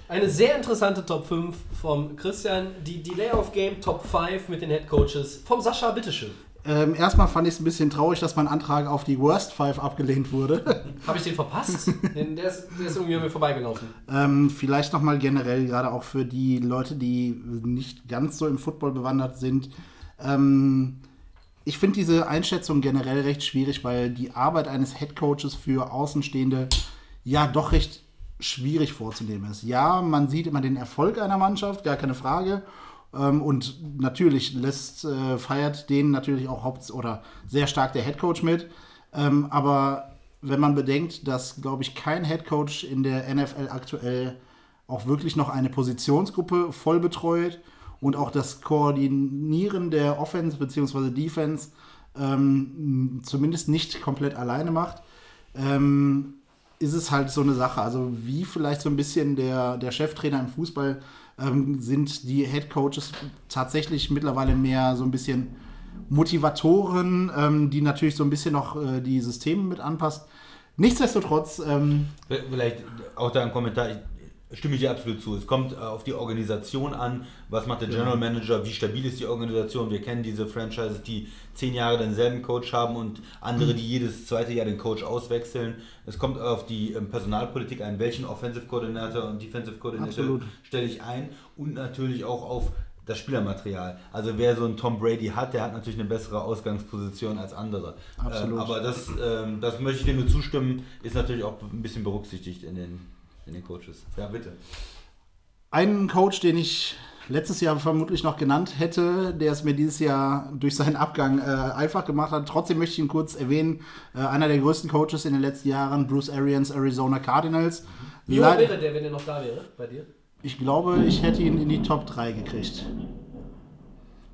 Eine sehr interessante Top 5 vom Christian. Die Delay of Game Top 5 mit den Head Coaches vom Sascha, bitteschön. Ähm, erstmal fand ich es ein bisschen traurig, dass mein Antrag auf die Worst Five abgelehnt wurde. Habe ich den verpasst? den, der, ist, der ist irgendwie an mir vorbeigelaufen. ähm, vielleicht nochmal generell, gerade auch für die Leute, die nicht ganz so im Football bewandert sind. Ähm, ich finde diese Einschätzung generell recht schwierig, weil die Arbeit eines Head Coaches für Außenstehende ja doch recht schwierig vorzunehmen ist. Ja, man sieht immer den Erfolg einer Mannschaft, gar keine Frage. Ähm, und natürlich lässt, äh, feiert den natürlich auch haupt oder sehr stark der Head Coach mit. Ähm, aber wenn man bedenkt, dass, glaube ich, kein Head Coach in der NFL aktuell auch wirklich noch eine Positionsgruppe voll betreut und auch das Koordinieren der Offense bzw. Defense ähm, zumindest nicht komplett alleine macht, ähm, ist es halt so eine Sache. Also wie vielleicht so ein bisschen der, der Cheftrainer im Fußball ähm, sind die Head Coaches tatsächlich mittlerweile mehr so ein bisschen Motivatoren, ähm, die natürlich so ein bisschen noch äh, die Systeme mit anpasst. Nichtsdestotrotz, ähm, Vielleicht auch da ein Kommentar, ich stimme ich dir absolut zu. Es kommt äh, auf die Organisation an, was macht der General Manager, wie stabil ist die Organisation. Wir kennen diese Franchises, die zehn Jahre denselben Coach haben und andere, die jedes zweite Jahr den Coach auswechseln. Es kommt auf die ähm, Personalpolitik an, welchen Offensive Coordinator und Defensive Coordinator stelle ich ein und natürlich auch auf das Spielermaterial. Also wer so einen Tom Brady hat, der hat natürlich eine bessere Ausgangsposition als andere. Absolut. Ähm, aber das, ähm, das möchte ich dir nur zustimmen, ist natürlich auch ein bisschen berücksichtigt in den, in den Coaches. Ja, bitte. Ein Coach, den ich letztes Jahr vermutlich noch genannt hätte, der es mir dieses Jahr durch seinen Abgang äh, einfach gemacht hat. Trotzdem möchte ich ihn kurz erwähnen. Äh, einer der größten Coaches in den letzten Jahren, Bruce Arians, Arizona Cardinals. Wie hoch wäre der, wenn der noch da wäre bei dir? Ich glaube, ich hätte ihn in die Top 3 gekriegt.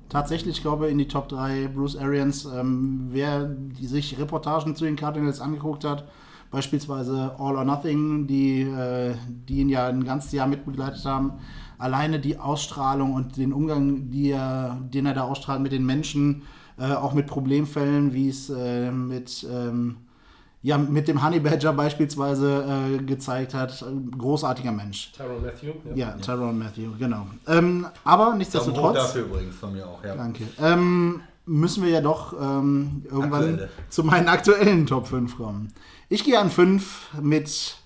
Tatsächlich, ich glaube, in die Top 3 Bruce Arians. Ähm, wer sich Reportagen zu den Cardinals angeguckt hat, beispielsweise All or Nothing, die, äh, die ihn ja ein ganzes Jahr mitbegleitet haben, alleine die Ausstrahlung und den Umgang, die er, den er da ausstrahlt mit den Menschen, äh, auch mit Problemfällen, wie es äh, mit, ähm, ja, mit dem Honey Badger beispielsweise äh, gezeigt hat. Großartiger Mensch. Tyron Matthew. Ja, Tyrone Matthew, genau. Ähm, aber nichtsdestotrotz. dafür übrigens von mir auch. Ja. Danke. Ähm, müssen wir ja doch ähm, irgendwann Aktuelle. zu meinen aktuellen Top 5 kommen. Ich gehe an 5 mit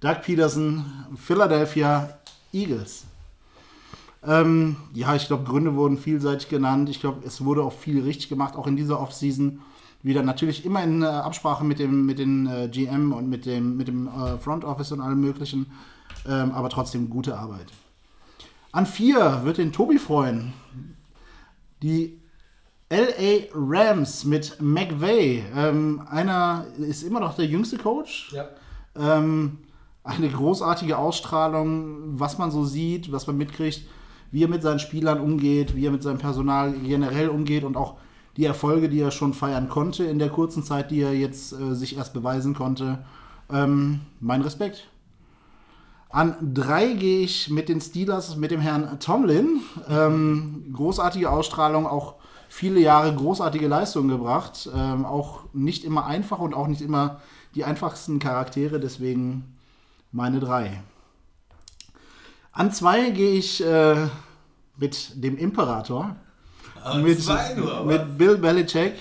Doug Peterson, Philadelphia Eagles. Ähm, ja, ich glaube, Gründe wurden vielseitig genannt. Ich glaube, es wurde auch viel richtig gemacht, auch in dieser Offseason. Wieder natürlich immer in äh, Absprache mit dem mit den äh, GM und mit dem, mit dem äh, Front Office und allem möglichen. Ähm, aber trotzdem gute Arbeit. An 4 wird den Tobi freuen. Die LA Rams mit McVay. Ähm, einer ist immer noch der jüngste Coach. Ja. Ähm, eine großartige Ausstrahlung, was man so sieht, was man mitkriegt, wie er mit seinen Spielern umgeht, wie er mit seinem Personal generell umgeht und auch die Erfolge, die er schon feiern konnte in der kurzen Zeit, die er jetzt äh, sich erst beweisen konnte. Ähm, mein Respekt. An drei gehe ich mit den Steelers, mit dem Herrn Tomlin. Ähm, großartige Ausstrahlung, auch viele Jahre großartige Leistungen gebracht. Ähm, auch nicht immer einfach und auch nicht immer die einfachsten Charaktere, deswegen meine drei. An zwei gehe ich äh, mit dem Imperator. mit, zwei nur, mit Bill Belichick.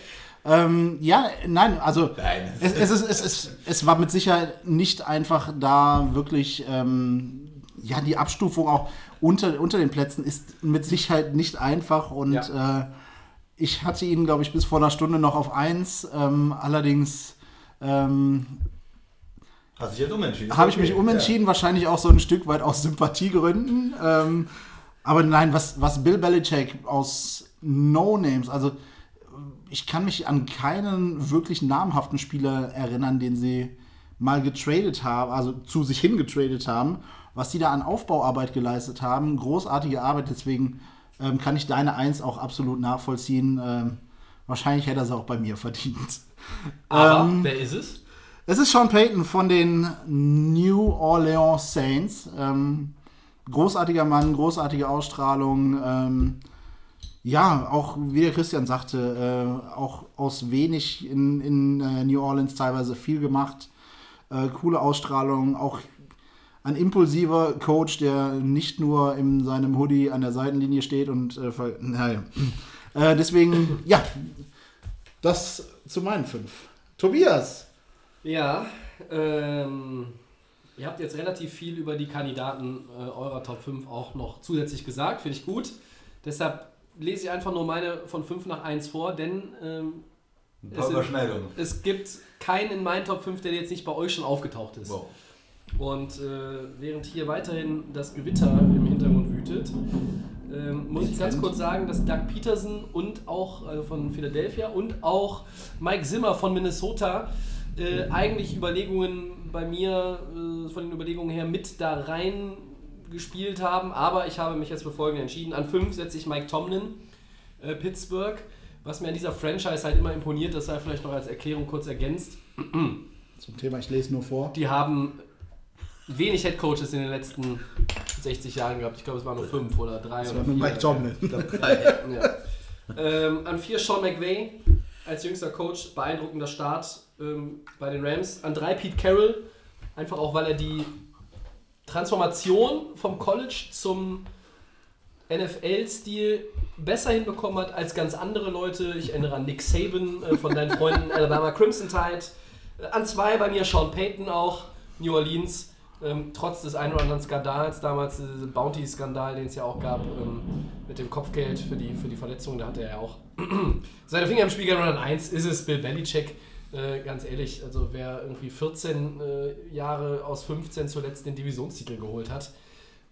Ähm, ja, nein, also Nein. es, es, ist, es, ist, es war mit Sicherheit nicht einfach da wirklich, ähm, ja, die Abstufung auch unter, unter den Plätzen ist mit Sicherheit nicht einfach und äh, ich hatte ihn, glaube ich, bis vor einer Stunde noch auf 1, ähm, allerdings ähm, Hast dich jetzt umentschieden? habe ich mich umentschieden, wahrscheinlich auch so ein Stück weit aus Sympathiegründen. Ähm, aber nein, was, was Bill Belichick aus No-Names, also ich kann mich an keinen wirklich namhaften Spieler erinnern, den sie mal getradet haben, also zu sich hingetradet haben, was sie da an Aufbauarbeit geleistet haben. Großartige Arbeit, deswegen ähm, kann ich deine Eins auch absolut nachvollziehen. Ähm, wahrscheinlich hätte er sie auch bei mir verdient. Aber Ähm, wer ist es? Es ist Sean Payton von den New Orleans Saints. Ähm, großartiger Mann, großartige Ausstrahlung. Ähm, ja, auch wie der Christian sagte, äh, auch aus wenig in, in äh, New Orleans teilweise viel gemacht. Äh, coole Ausstrahlung, auch ein impulsiver Coach, der nicht nur in seinem Hoodie an der Seitenlinie steht und äh, ver- naja. Äh, deswegen, ja, das zu meinen fünf. Tobias. Ja, ähm, ihr habt jetzt relativ viel über die Kandidaten äh, eurer Top 5 auch noch zusätzlich gesagt, finde ich gut. Deshalb lese ich einfach nur meine von 5 nach 1 vor, denn ähm, Ein es, es gibt keinen in meinen Top 5, der jetzt nicht bei euch schon aufgetaucht ist. Wow. Und äh, während hier weiterhin das Gewitter im Hintergrund wütet, ähm, muss ich ganz kurz sagen, dass Doug Peterson und auch äh, von Philadelphia und auch Mike Zimmer von Minnesota äh, eigentlich Überlegungen bei mir, äh, von den Überlegungen her mit da rein gespielt haben. Aber ich habe mich jetzt für folgende entschieden. An 5 setze ich Mike Tomlin, äh, Pittsburgh. Was mir an dieser Franchise halt immer imponiert, das sei vielleicht noch als Erklärung kurz ergänzt. Zum Thema, ich lese nur vor. Die haben wenig Headcoaches in den letzten 60 Jahren gehabt. Ich glaube, es waren nur fünf oder drei Das oder war vier. Mike Tomlin. Ja. Ähm, an vier Sean McVay als jüngster Coach, beeindruckender Start ähm, bei den Rams. An drei Pete Carroll, einfach auch, weil er die Transformation vom College zum NFL-Stil besser hinbekommen hat als ganz andere Leute. Ich erinnere an Nick Saban äh, von deinen Freunden Alabama Crimson Tide. Äh, an zwei bei mir Sean Payton auch, New Orleans. Ähm, trotz des einen oder anderen Skandals, damals dieser Bounty-Skandal, den es ja auch gab, ähm, mit dem Kopfgeld für die, für die Verletzung, da hatte er ja auch seine Finger im Spiel gehabt. Und eins ist es Bill Belichick. Äh, ganz ehrlich, also wer irgendwie 14 äh, Jahre aus 15 zuletzt den Divisionstitel geholt hat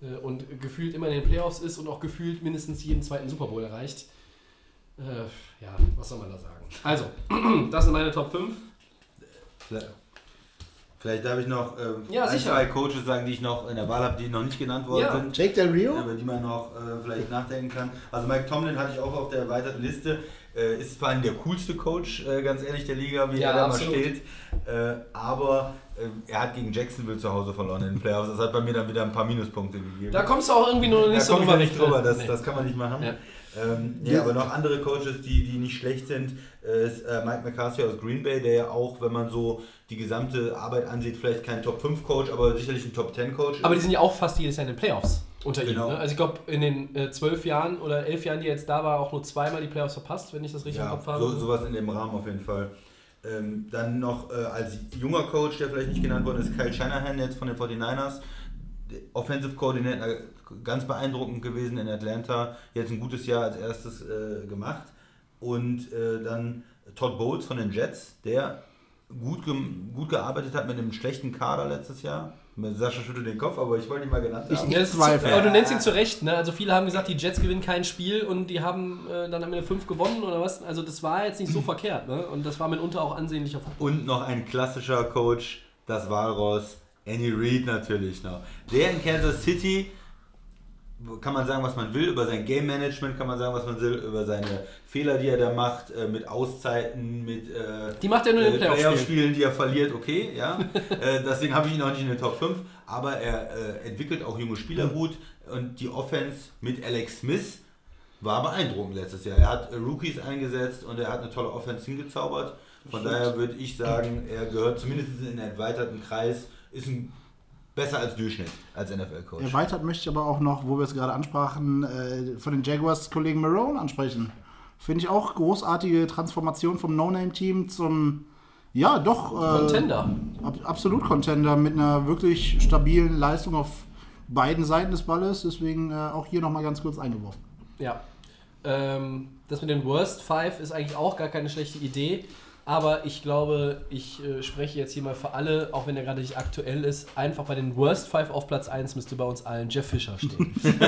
äh, und gefühlt immer in den Playoffs ist und auch gefühlt mindestens jeden zweiten Super Bowl erreicht, äh, ja, was soll man da sagen? Also, das sind meine Top 5. Vielleicht, darf ich noch ähm, Ja, ein, sicher. zwei Coaches sagen, die ich noch in der Wahl habe, die noch nicht genannt worden Ja. sind. Jake Del Rio? über die man noch äh, vielleicht nachdenken kann. Also Mike Tomlin hatte ich auch auf der erweiterten Liste. Äh, ist vor allem der coolste Coach, äh, ganz ehrlich, der Liga, wie Ja, er da mal steht. Äh, aber äh, er hat gegen Jacksonville zu Hause verloren in den Playoffs. Das hat bei mir dann wieder ein paar Minuspunkte gegeben. Da kommst du auch irgendwie nur nicht da so drüber nicht drüber, das, Nee. das kann man nicht machen. Ja. Ähm, nee, aber noch andere Coaches, die, die nicht schlecht sind, äh, ist äh, Mike McCarthy aus Green Bay, der ja auch, wenn man so die gesamte Arbeit ansieht, vielleicht kein Top 5 Coach, aber sicherlich ein Top 10 Coach Aber die sind ja auch fast jedes Jahr in den Playoffs unter Genau. ihm. Ne? Also ich glaube, in den äh, zwölf Jahren oder elf Jahren, die er jetzt da war, auch nur zweimal die Playoffs verpasst, wenn ich das richtig im Ja, Kopf habe. so, sowas in dem Rahmen auf jeden Fall. Ähm, dann noch äh, als junger Coach, der vielleicht nicht genannt worden ist, Kyle Shanahan jetzt von den 49ers. Der Offensive Coordinator, äh, ganz beeindruckend gewesen in Atlanta. Jetzt ein gutes Jahr als erstes äh, gemacht. Und äh, dann Todd Bowles von den Jets, der gut, gem- gut gearbeitet hat mit einem schlechten Kader letztes Jahr. Sascha schüttelt den Kopf, aber ich wollte ihn mal genannt haben. Zweifel. zu, aber du nennst ihn zu Recht, ne? Also viele haben gesagt, die Jets gewinnen kein Spiel und die haben äh, dann am Ende fünf gewonnen oder was. Also das war jetzt nicht so verkehrt, ne? Und das war mitunter auch ansehnlicher Football. Und noch ein klassischer Coach, das Walross, Andy Reid natürlich noch. Der in Kansas City, kann man sagen, was man will, über sein Game Management kann man sagen, was man will, über seine Fehler, die er da macht, äh, mit Auszeiten, mit äh, Die macht er nur in den äh, Playoff-Spielen. Die er verliert, okay, ja. äh, deswegen habe ich ihn noch nicht in den Top 5, aber er äh, entwickelt auch junge Spieler gut und die Offense mit Alex Smith war beeindruckend letztes Jahr. Er hat äh, Rookies eingesetzt und er hat eine tolle Offense hingezaubert. Von daher würde ich sagen, er gehört zumindest in den erweiterten Kreis, ist ein besser als Durchschnitt als NFL-Coach. Erweitert möchte ich aber auch noch, wo wir es gerade ansprachen, äh, von den Jaguars-Kollegen Marone ansprechen. Finde ich auch großartige Transformation vom No-Name-Team zum, ja, doch. Äh, Contender. Ab, absolut Contender mit einer wirklich stabilen Leistung auf beiden Seiten des Balles. Deswegen äh, auch hier nochmal ganz kurz eingeworfen. Ja. Ähm, das mit den Worst Five ist eigentlich auch gar keine schlechte Idee. Aber ich glaube, ich äh, spreche jetzt hier mal für alle, auch wenn er gerade nicht aktuell ist, einfach bei den Worst Five auf Platz 1 müsste bei uns allen Jeff Fischer stehen.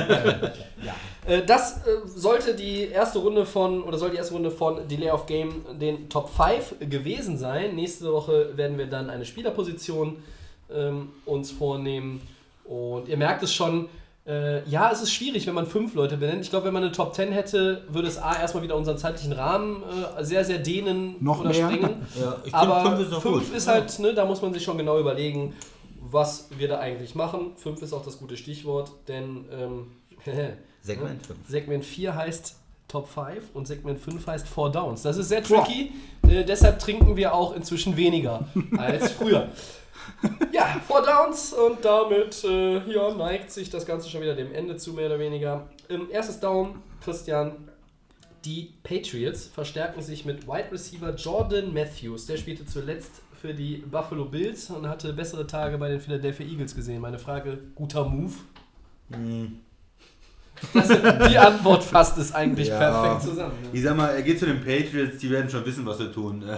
ja. äh, das äh, sollte die erste Runde von, oder soll die erste Runde von Delay of Game den Top 5 gewesen sein. Nächste Woche werden wir dann eine Spielerposition ähm, uns vornehmen. Und ihr merkt es schon, äh, ja, es ist schwierig, wenn man fünf Leute benennt. Ich glaube, wenn man eine Top 10 hätte, würde es A erstmal wieder unseren zeitlichen Rahmen äh, sehr, sehr dehnen Noch oder mehr? sprengen. Ja, ich Aber fünf ist fünf ist halt, ne, da muss man sich schon genau überlegen, was wir da eigentlich machen. Fünf ist auch das gute Stichwort, denn ähm, Segment fünf. Segment 4 heißt Top 5 und Segment 5 heißt Four Downs. Das ist sehr tricky, äh, deshalb trinken wir auch inzwischen weniger als früher. Ja, Four Downs und damit äh, ja, neigt sich das Ganze schon wieder dem Ende zu, mehr oder weniger. Ähm, erstes Down, Christian. Die Patriots verstärken sich mit Wide Receiver Jordan Matthews. Der spielte zuletzt für die Buffalo Bills und hatte bessere Tage bei den Philadelphia Eagles gesehen. Meine Frage, guter Move? Das, die Antwort fasst es eigentlich Ja. perfekt zusammen. ne? Ich sag mal, er geht zu den Patriots, die werden schon wissen, was sie tun.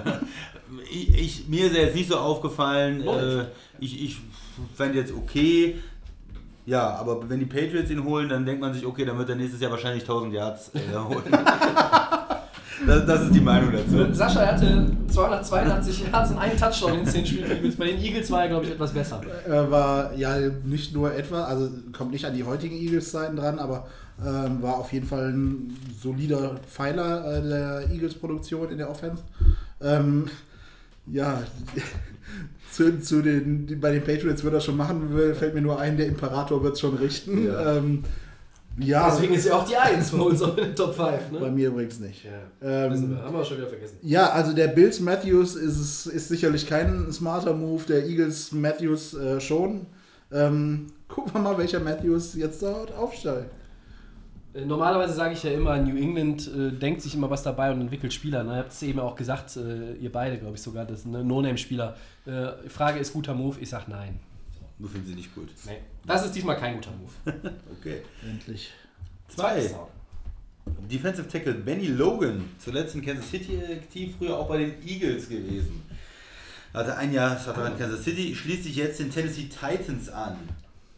Ich, ich, mir ist er jetzt nicht so aufgefallen. Äh, Ich, ich fände jetzt okay. Ja, aber wenn die Patriots ihn holen, dann denkt man sich, okay, dann wird er nächstes Jahr wahrscheinlich 1000 Yards äh, holen. das, das ist die Meinung dazu. Sascha er hatte 282 Yards und einen Touchdown in 10 Spielen. Bei den Eagles war er, glaube ich, etwas besser. Äh, war ja nicht nur etwa, also kommt nicht an die heutigen Eagles-Zeiten dran, aber ähm, war auf jeden Fall ein solider Pfeiler äh, der Eagles-Produktion in der Offense. Ähm, ja, zu, zu den, die- bei den Patriots wird er schon machen, fällt mir nur ein, der Imperator wird es schon richten. Ja. Ähm, ja, Deswegen ist er auch die 1 von uns auch in den Top 5. bei Ne? mir übrigens nicht. Ja, Ähm, wir. Haben wir schon wieder vergessen. Ja, also der Bills Matthews ist, ist sicherlich kein smarter Move, der Eagles Matthews äh, schon. Ähm, gucken wir mal, welcher Matthews jetzt da aufsteigt. Äh, Normalerweise sage ich ja immer, New England äh, denkt sich immer was dabei und entwickelt Spieler. Ne? Ihr habt es eben auch gesagt, äh, ihr beide, glaube ich sogar, das sind ne? No-Name-Spieler. Äh, die Frage ist, guter Move? Ich sage nein. Du findest sie nicht gut. nee. Das ist diesmal kein guter Move. Okay. Endlich. Zwei. Defensive Tackle Benny Logan, zuletzt in Kansas City aktiv, früher auch bei den Eagles gewesen. Hatte ein Jahr Vertrag in Kansas City, schließt sich jetzt den Tennessee Titans an.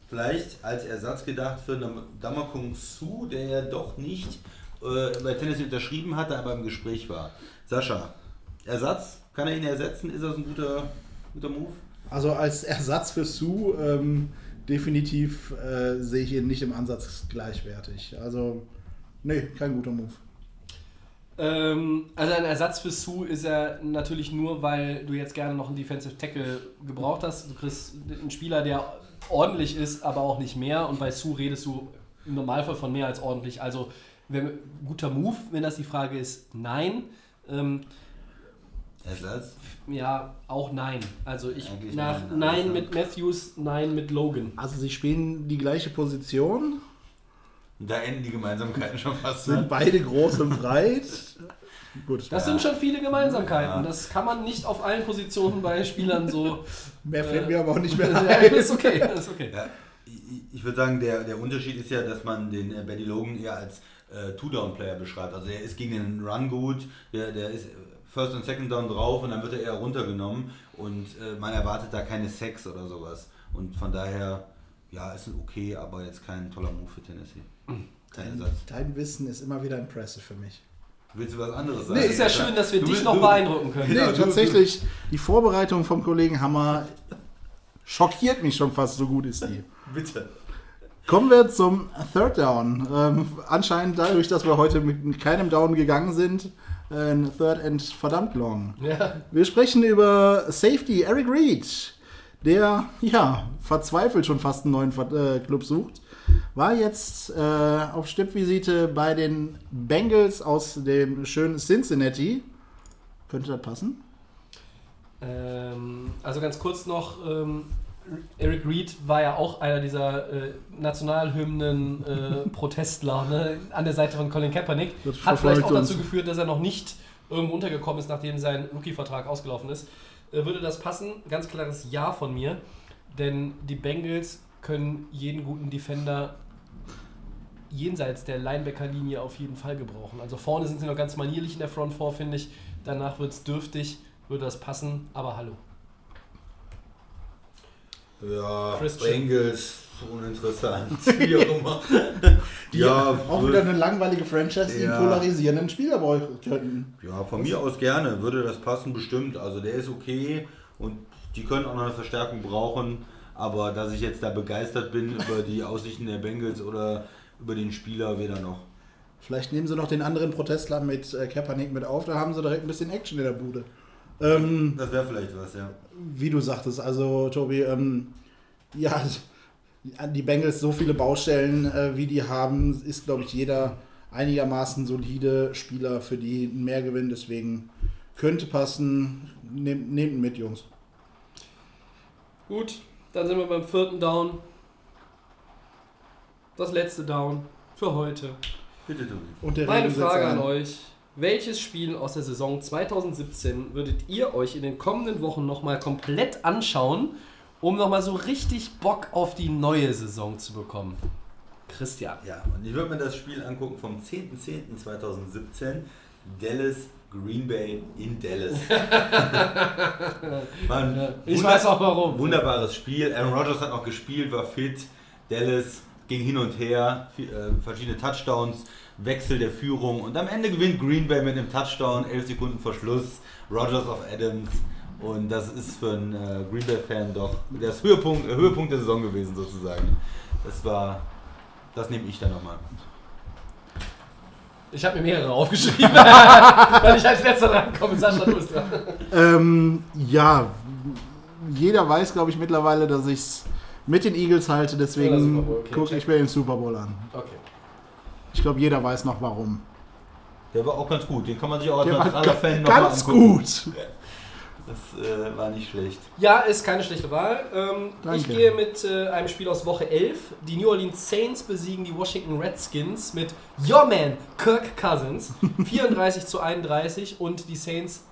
Vielleicht als Ersatz gedacht für Dam- Damakung Su, der ja doch nicht äh, bei Tennessee unterschrieben hatte, aber im Gespräch war. Sascha, Ersatz? Kann er ihn ersetzen? Ist das ein guter, guter Move? Also als Ersatz für Sue ähm, definitiv äh, sehe ich ihn nicht im Ansatz gleichwertig. Also, nee, kein guter Move. Ähm, also ein Ersatz für Sue ist er natürlich nur, weil du jetzt gerne noch einen Defensive Tackle gebraucht hast. Du kriegst einen Spieler, der ordentlich ist, aber auch nicht mehr. Und bei Sue redest du im Normalfall von mehr als ordentlich. Also wenn, guter Move, wenn das die Frage ist, nein. Ähm, Ersatz? ja, auch nein. Also ich Eigentlich nach nein, nein mit Matthews, nein mit Logan. Also sie spielen die gleiche Position, Da enden die Gemeinsamkeiten schon fast. sind Ne? beide groß und breit. Gut, Das sind schon viele Gemeinsamkeiten. Das kann man nicht auf allen Positionen bei Spielern so. mehr fällt mir aber auch nicht mehr ja, ein. ist okay, ist okay. Ja, ich- ich würde sagen, der, der Unterschied ist ja, dass man den äh, Benny Logan eher als äh, Two-Down-Player beschreibt. Also er ist gegen den Run gut, der, der ist First und Second Down drauf und dann wird er eher runtergenommen und äh, man erwartet da keine Sex oder sowas. Und von daher, ja, ist okay, aber jetzt kein toller Move für Tennessee. Kein Ersatz. Dein Wissen ist immer wieder impressive für mich. Willst du was anderes sagen? Nee, ist ja schön, dass wir Du dich bist- noch du- beeindrucken können. Nee, Ja, du- tatsächlich, die Vorbereitung vom Kollegen Hammer schockiert mich schon fast, so gut ist die. Bitte. Kommen wir zum Third Down. Ähm, anscheinend dadurch, dass wir heute mit keinem Down gegangen sind, ein Third End verdammt long. Ja. Wir sprechen über Safety Eric Reed, der ja verzweifelt schon fast einen neuen äh, Club sucht. War jetzt äh, auf Stippvisite bei den Bengals aus dem schönen Cincinnati. Könnte das passen? Ähm, also ganz kurz noch, ähm, Eric Reed war ja auch einer dieser äh, Nationalhymnen-Protestler ne, an der Seite von Colin Kaepernick. Das Hat vielleicht auch dazu geführt, dass er noch nicht irgendwo untergekommen ist, nachdem sein Rookie-Vertrag ausgelaufen ist. Äh, würde das passen? Ganz klares Ja von mir. Denn die Bengals können jeden guten Defender jenseits der Linebacker-Linie auf jeden Fall gebrauchen. Also vorne sind sie noch ganz manierlich in der Front 4, finde ich. Danach wird es dürftig, würde das passen, aber hallo. Ja, Christian. Bengals, uninteressant. Wie auch immer. ja, Auch wieder eine langweilige Franchise, die Ja. einen polarisierenden Spieler brauchen könnten. Ja, von mir aus gerne. Würde das passen, bestimmt. Also der ist okay und die können auch noch eine Verstärkung brauchen. Aber dass ich jetzt da begeistert bin über die Aussichten der Bengals oder über den Spieler, weder noch. Vielleicht nehmen sie noch den anderen Protestler mit äh, Kaepernick mit auf, da haben sie direkt ein bisschen Action in der Bude. Ähm, Das wäre vielleicht was, ja. wie du sagtest, also Tobi, ähm, ja, die Bengals so viele Baustellen, äh, wie die haben, ist, glaube ich, jeder einigermaßen solide Spieler für die ein Mehrgewinn, deswegen könnte passen. Nehmt, nehmt ihn mit, Jungs. Gut, dann sind wir beim vierten Down. Das letzte Down für heute. Bitte, Tobi. Und der Meine Frage an euch. Welches Spiel aus der Saison 2017 würdet ihr euch in den kommenden Wochen nochmal komplett anschauen, um nochmal so richtig Bock auf die neue Saison zu bekommen? Christian. Ja, und ich würde mir das Spiel angucken vom 10.10.2017. Dallas Green Bay in Dallas. Ich weiß auch warum. Wunderbares Spiel. Aaron Rodgers hat noch gespielt, war fit. Dallas ging hin und her, äh, verschiedene Touchdowns, Wechsel der Führung und am Ende gewinnt Green Bay mit einem Touchdown, 11 Sekunden vor Schluss. Rodgers auf Adams. Und das ist für einen äh, Green Bay-Fan doch das Höhepunkt, äh, Höhepunkt der Saison gewesen, sozusagen. Das war, das nehme ich dann nochmal. Ich habe mir mehrere aufgeschrieben, weil ich als letzter rankomme. Sascha, du bist dran. Ähm, ja, jeder weiß, glaube ich, mittlerweile, dass ich es mit den Eagles halte, deswegen okay, gucke ich mir den Super Bowl an. Okay. Ich glaube, jeder weiß noch warum. Der war auch ganz gut. Den kann man sich auch als neutraler Fan noch mal ganz gut. Das äh, war nicht schlecht. Ja, ist keine schlechte Wahl. Ähm, ich gehe mit äh, einem Spiel aus Woche 11. Die New Orleans Saints besiegen die Washington Redskins mit Your Man, Kirk Cousins. 34 zu 31 und die Saints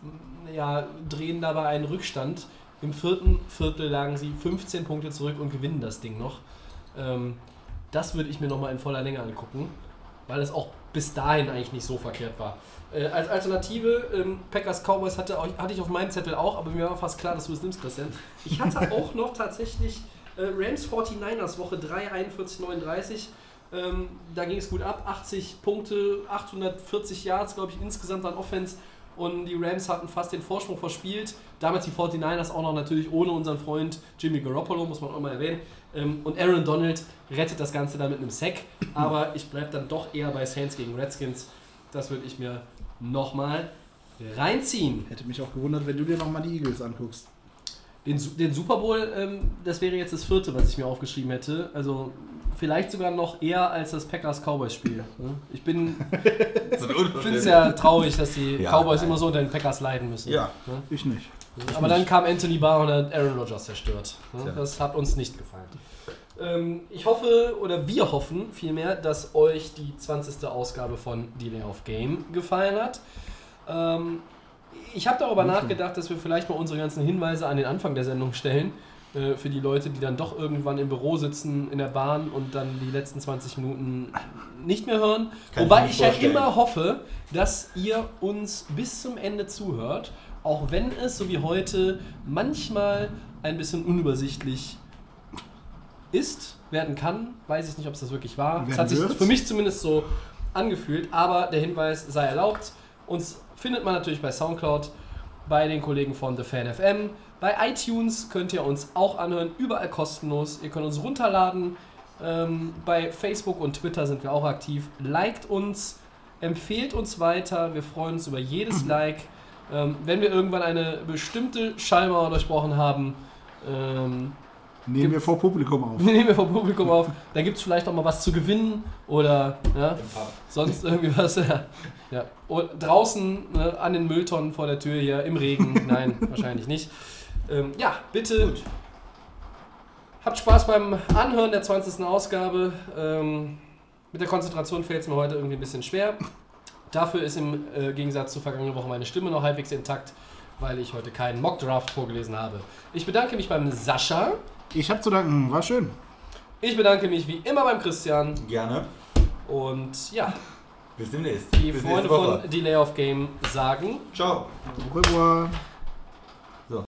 ja, drehen dabei einen Rückstand. Im vierten Viertel lagen sie 15 Punkte zurück und gewinnen das Ding noch. Ähm, das würde ich mir nochmal in voller Länge angucken, weil es auch bis dahin eigentlich nicht so verkehrt war. Äh, als Alternative, ähm, Packers Cowboys hatte, auch- hatte ich auf meinem Zettel auch, aber mir war fast klar, dass du es nimmst, Christian. Ich hatte auch noch tatsächlich äh, Rams 49ers Woche 3, 41, 39. Ähm, da ging es gut ab. 80 Punkte, 840 Yards, glaube ich, insgesamt an Offense. Und die Rams hatten fast den Vorsprung verspielt. Damals die 49ers auch noch natürlich ohne unseren Freund Jimmy Garoppolo, muss man auch mal erwähnen. Ähm, und Aaron Donald rettet das Ganze dann mit einem Sack. Aber ich bleibe dann doch eher bei Saints gegen Redskins. Das würde ich mir nochmal reinziehen. Hätte mich auch gewundert, wenn du dir nochmal die Eagles anguckst. Den, den Super Bowl, ähm, das wäre jetzt das vierte, was ich mir aufgeschrieben hätte. Also vielleicht sogar noch eher als das Packers-Cowboys-Spiel. ne? Ich bin finde es ja traurig, dass die Ja, Cowboys nein. immer so unter den Packers leiden müssen. Ja. Ne? Ich nicht. Aber dann kam Anthony Barr und hat Aaron Rodgers zerstört. Ne? Das hat uns nicht gefallen. Ähm, ich hoffe, oder wir hoffen vielmehr, dass euch die 20. Ausgabe von Delay of Game gefallen hat. Ähm, ich habe darüber nachgedacht, dass wir vielleicht mal unsere ganzen Hinweise an den Anfang der Sendung stellen. äh, Für die Leute, die dann doch irgendwann im Büro sitzen, in der Bahn und dann die letzten 20 Minuten nicht mehr hören. Kann ich Wobei mir ich ja immer hoffe, dass ihr uns bis zum Ende zuhört, auch wenn es, so wie heute, manchmal ein bisschen unübersichtlich ist, werden kann. Weiß ich nicht, ob es das wirklich war. Es hat sich für mich zumindest so angefühlt, aber der Hinweis sei erlaubt. Uns findet man natürlich bei Soundcloud, bei den Kollegen von The Fan FM. Bei iTunes könnt ihr uns auch anhören, überall kostenlos. Ihr könnt uns runterladen. Ähm, bei Facebook und Twitter sind wir auch aktiv. Liked uns, empfehlt uns weiter. Wir freuen uns über jedes Like. Ähm, wenn wir irgendwann eine bestimmte Schallmauer durchbrochen haben, ähm, Nehmen wir vor Publikum auf. nehmen wir vom Publikum auf. Dann gibt es vielleicht auch mal was zu gewinnen oder ja, sonst irgendwie was. Ja. Ja. Und draußen ne, an den Mülltonnen vor der Tür hier im Regen. Nein, wahrscheinlich nicht. Ähm, ja, bitte. Habt Spaß beim Anhören der 20. Ausgabe. Ähm, mit der Konzentration fällt es mir heute irgendwie ein bisschen schwer. Dafür ist im äh, Gegensatz zur vergangenen Woche meine Stimme noch halbwegs intakt, weil ich heute keinen Mockdraft vorgelesen habe. Ich bedanke mich beim Sascha. Ich habe zu danken, war schön. Ich bedanke mich wie immer beim Christian. Gerne. Und ja, Bis demnächst. die Bis Freunde von Delay of Game sagen Ciao. Au revoir.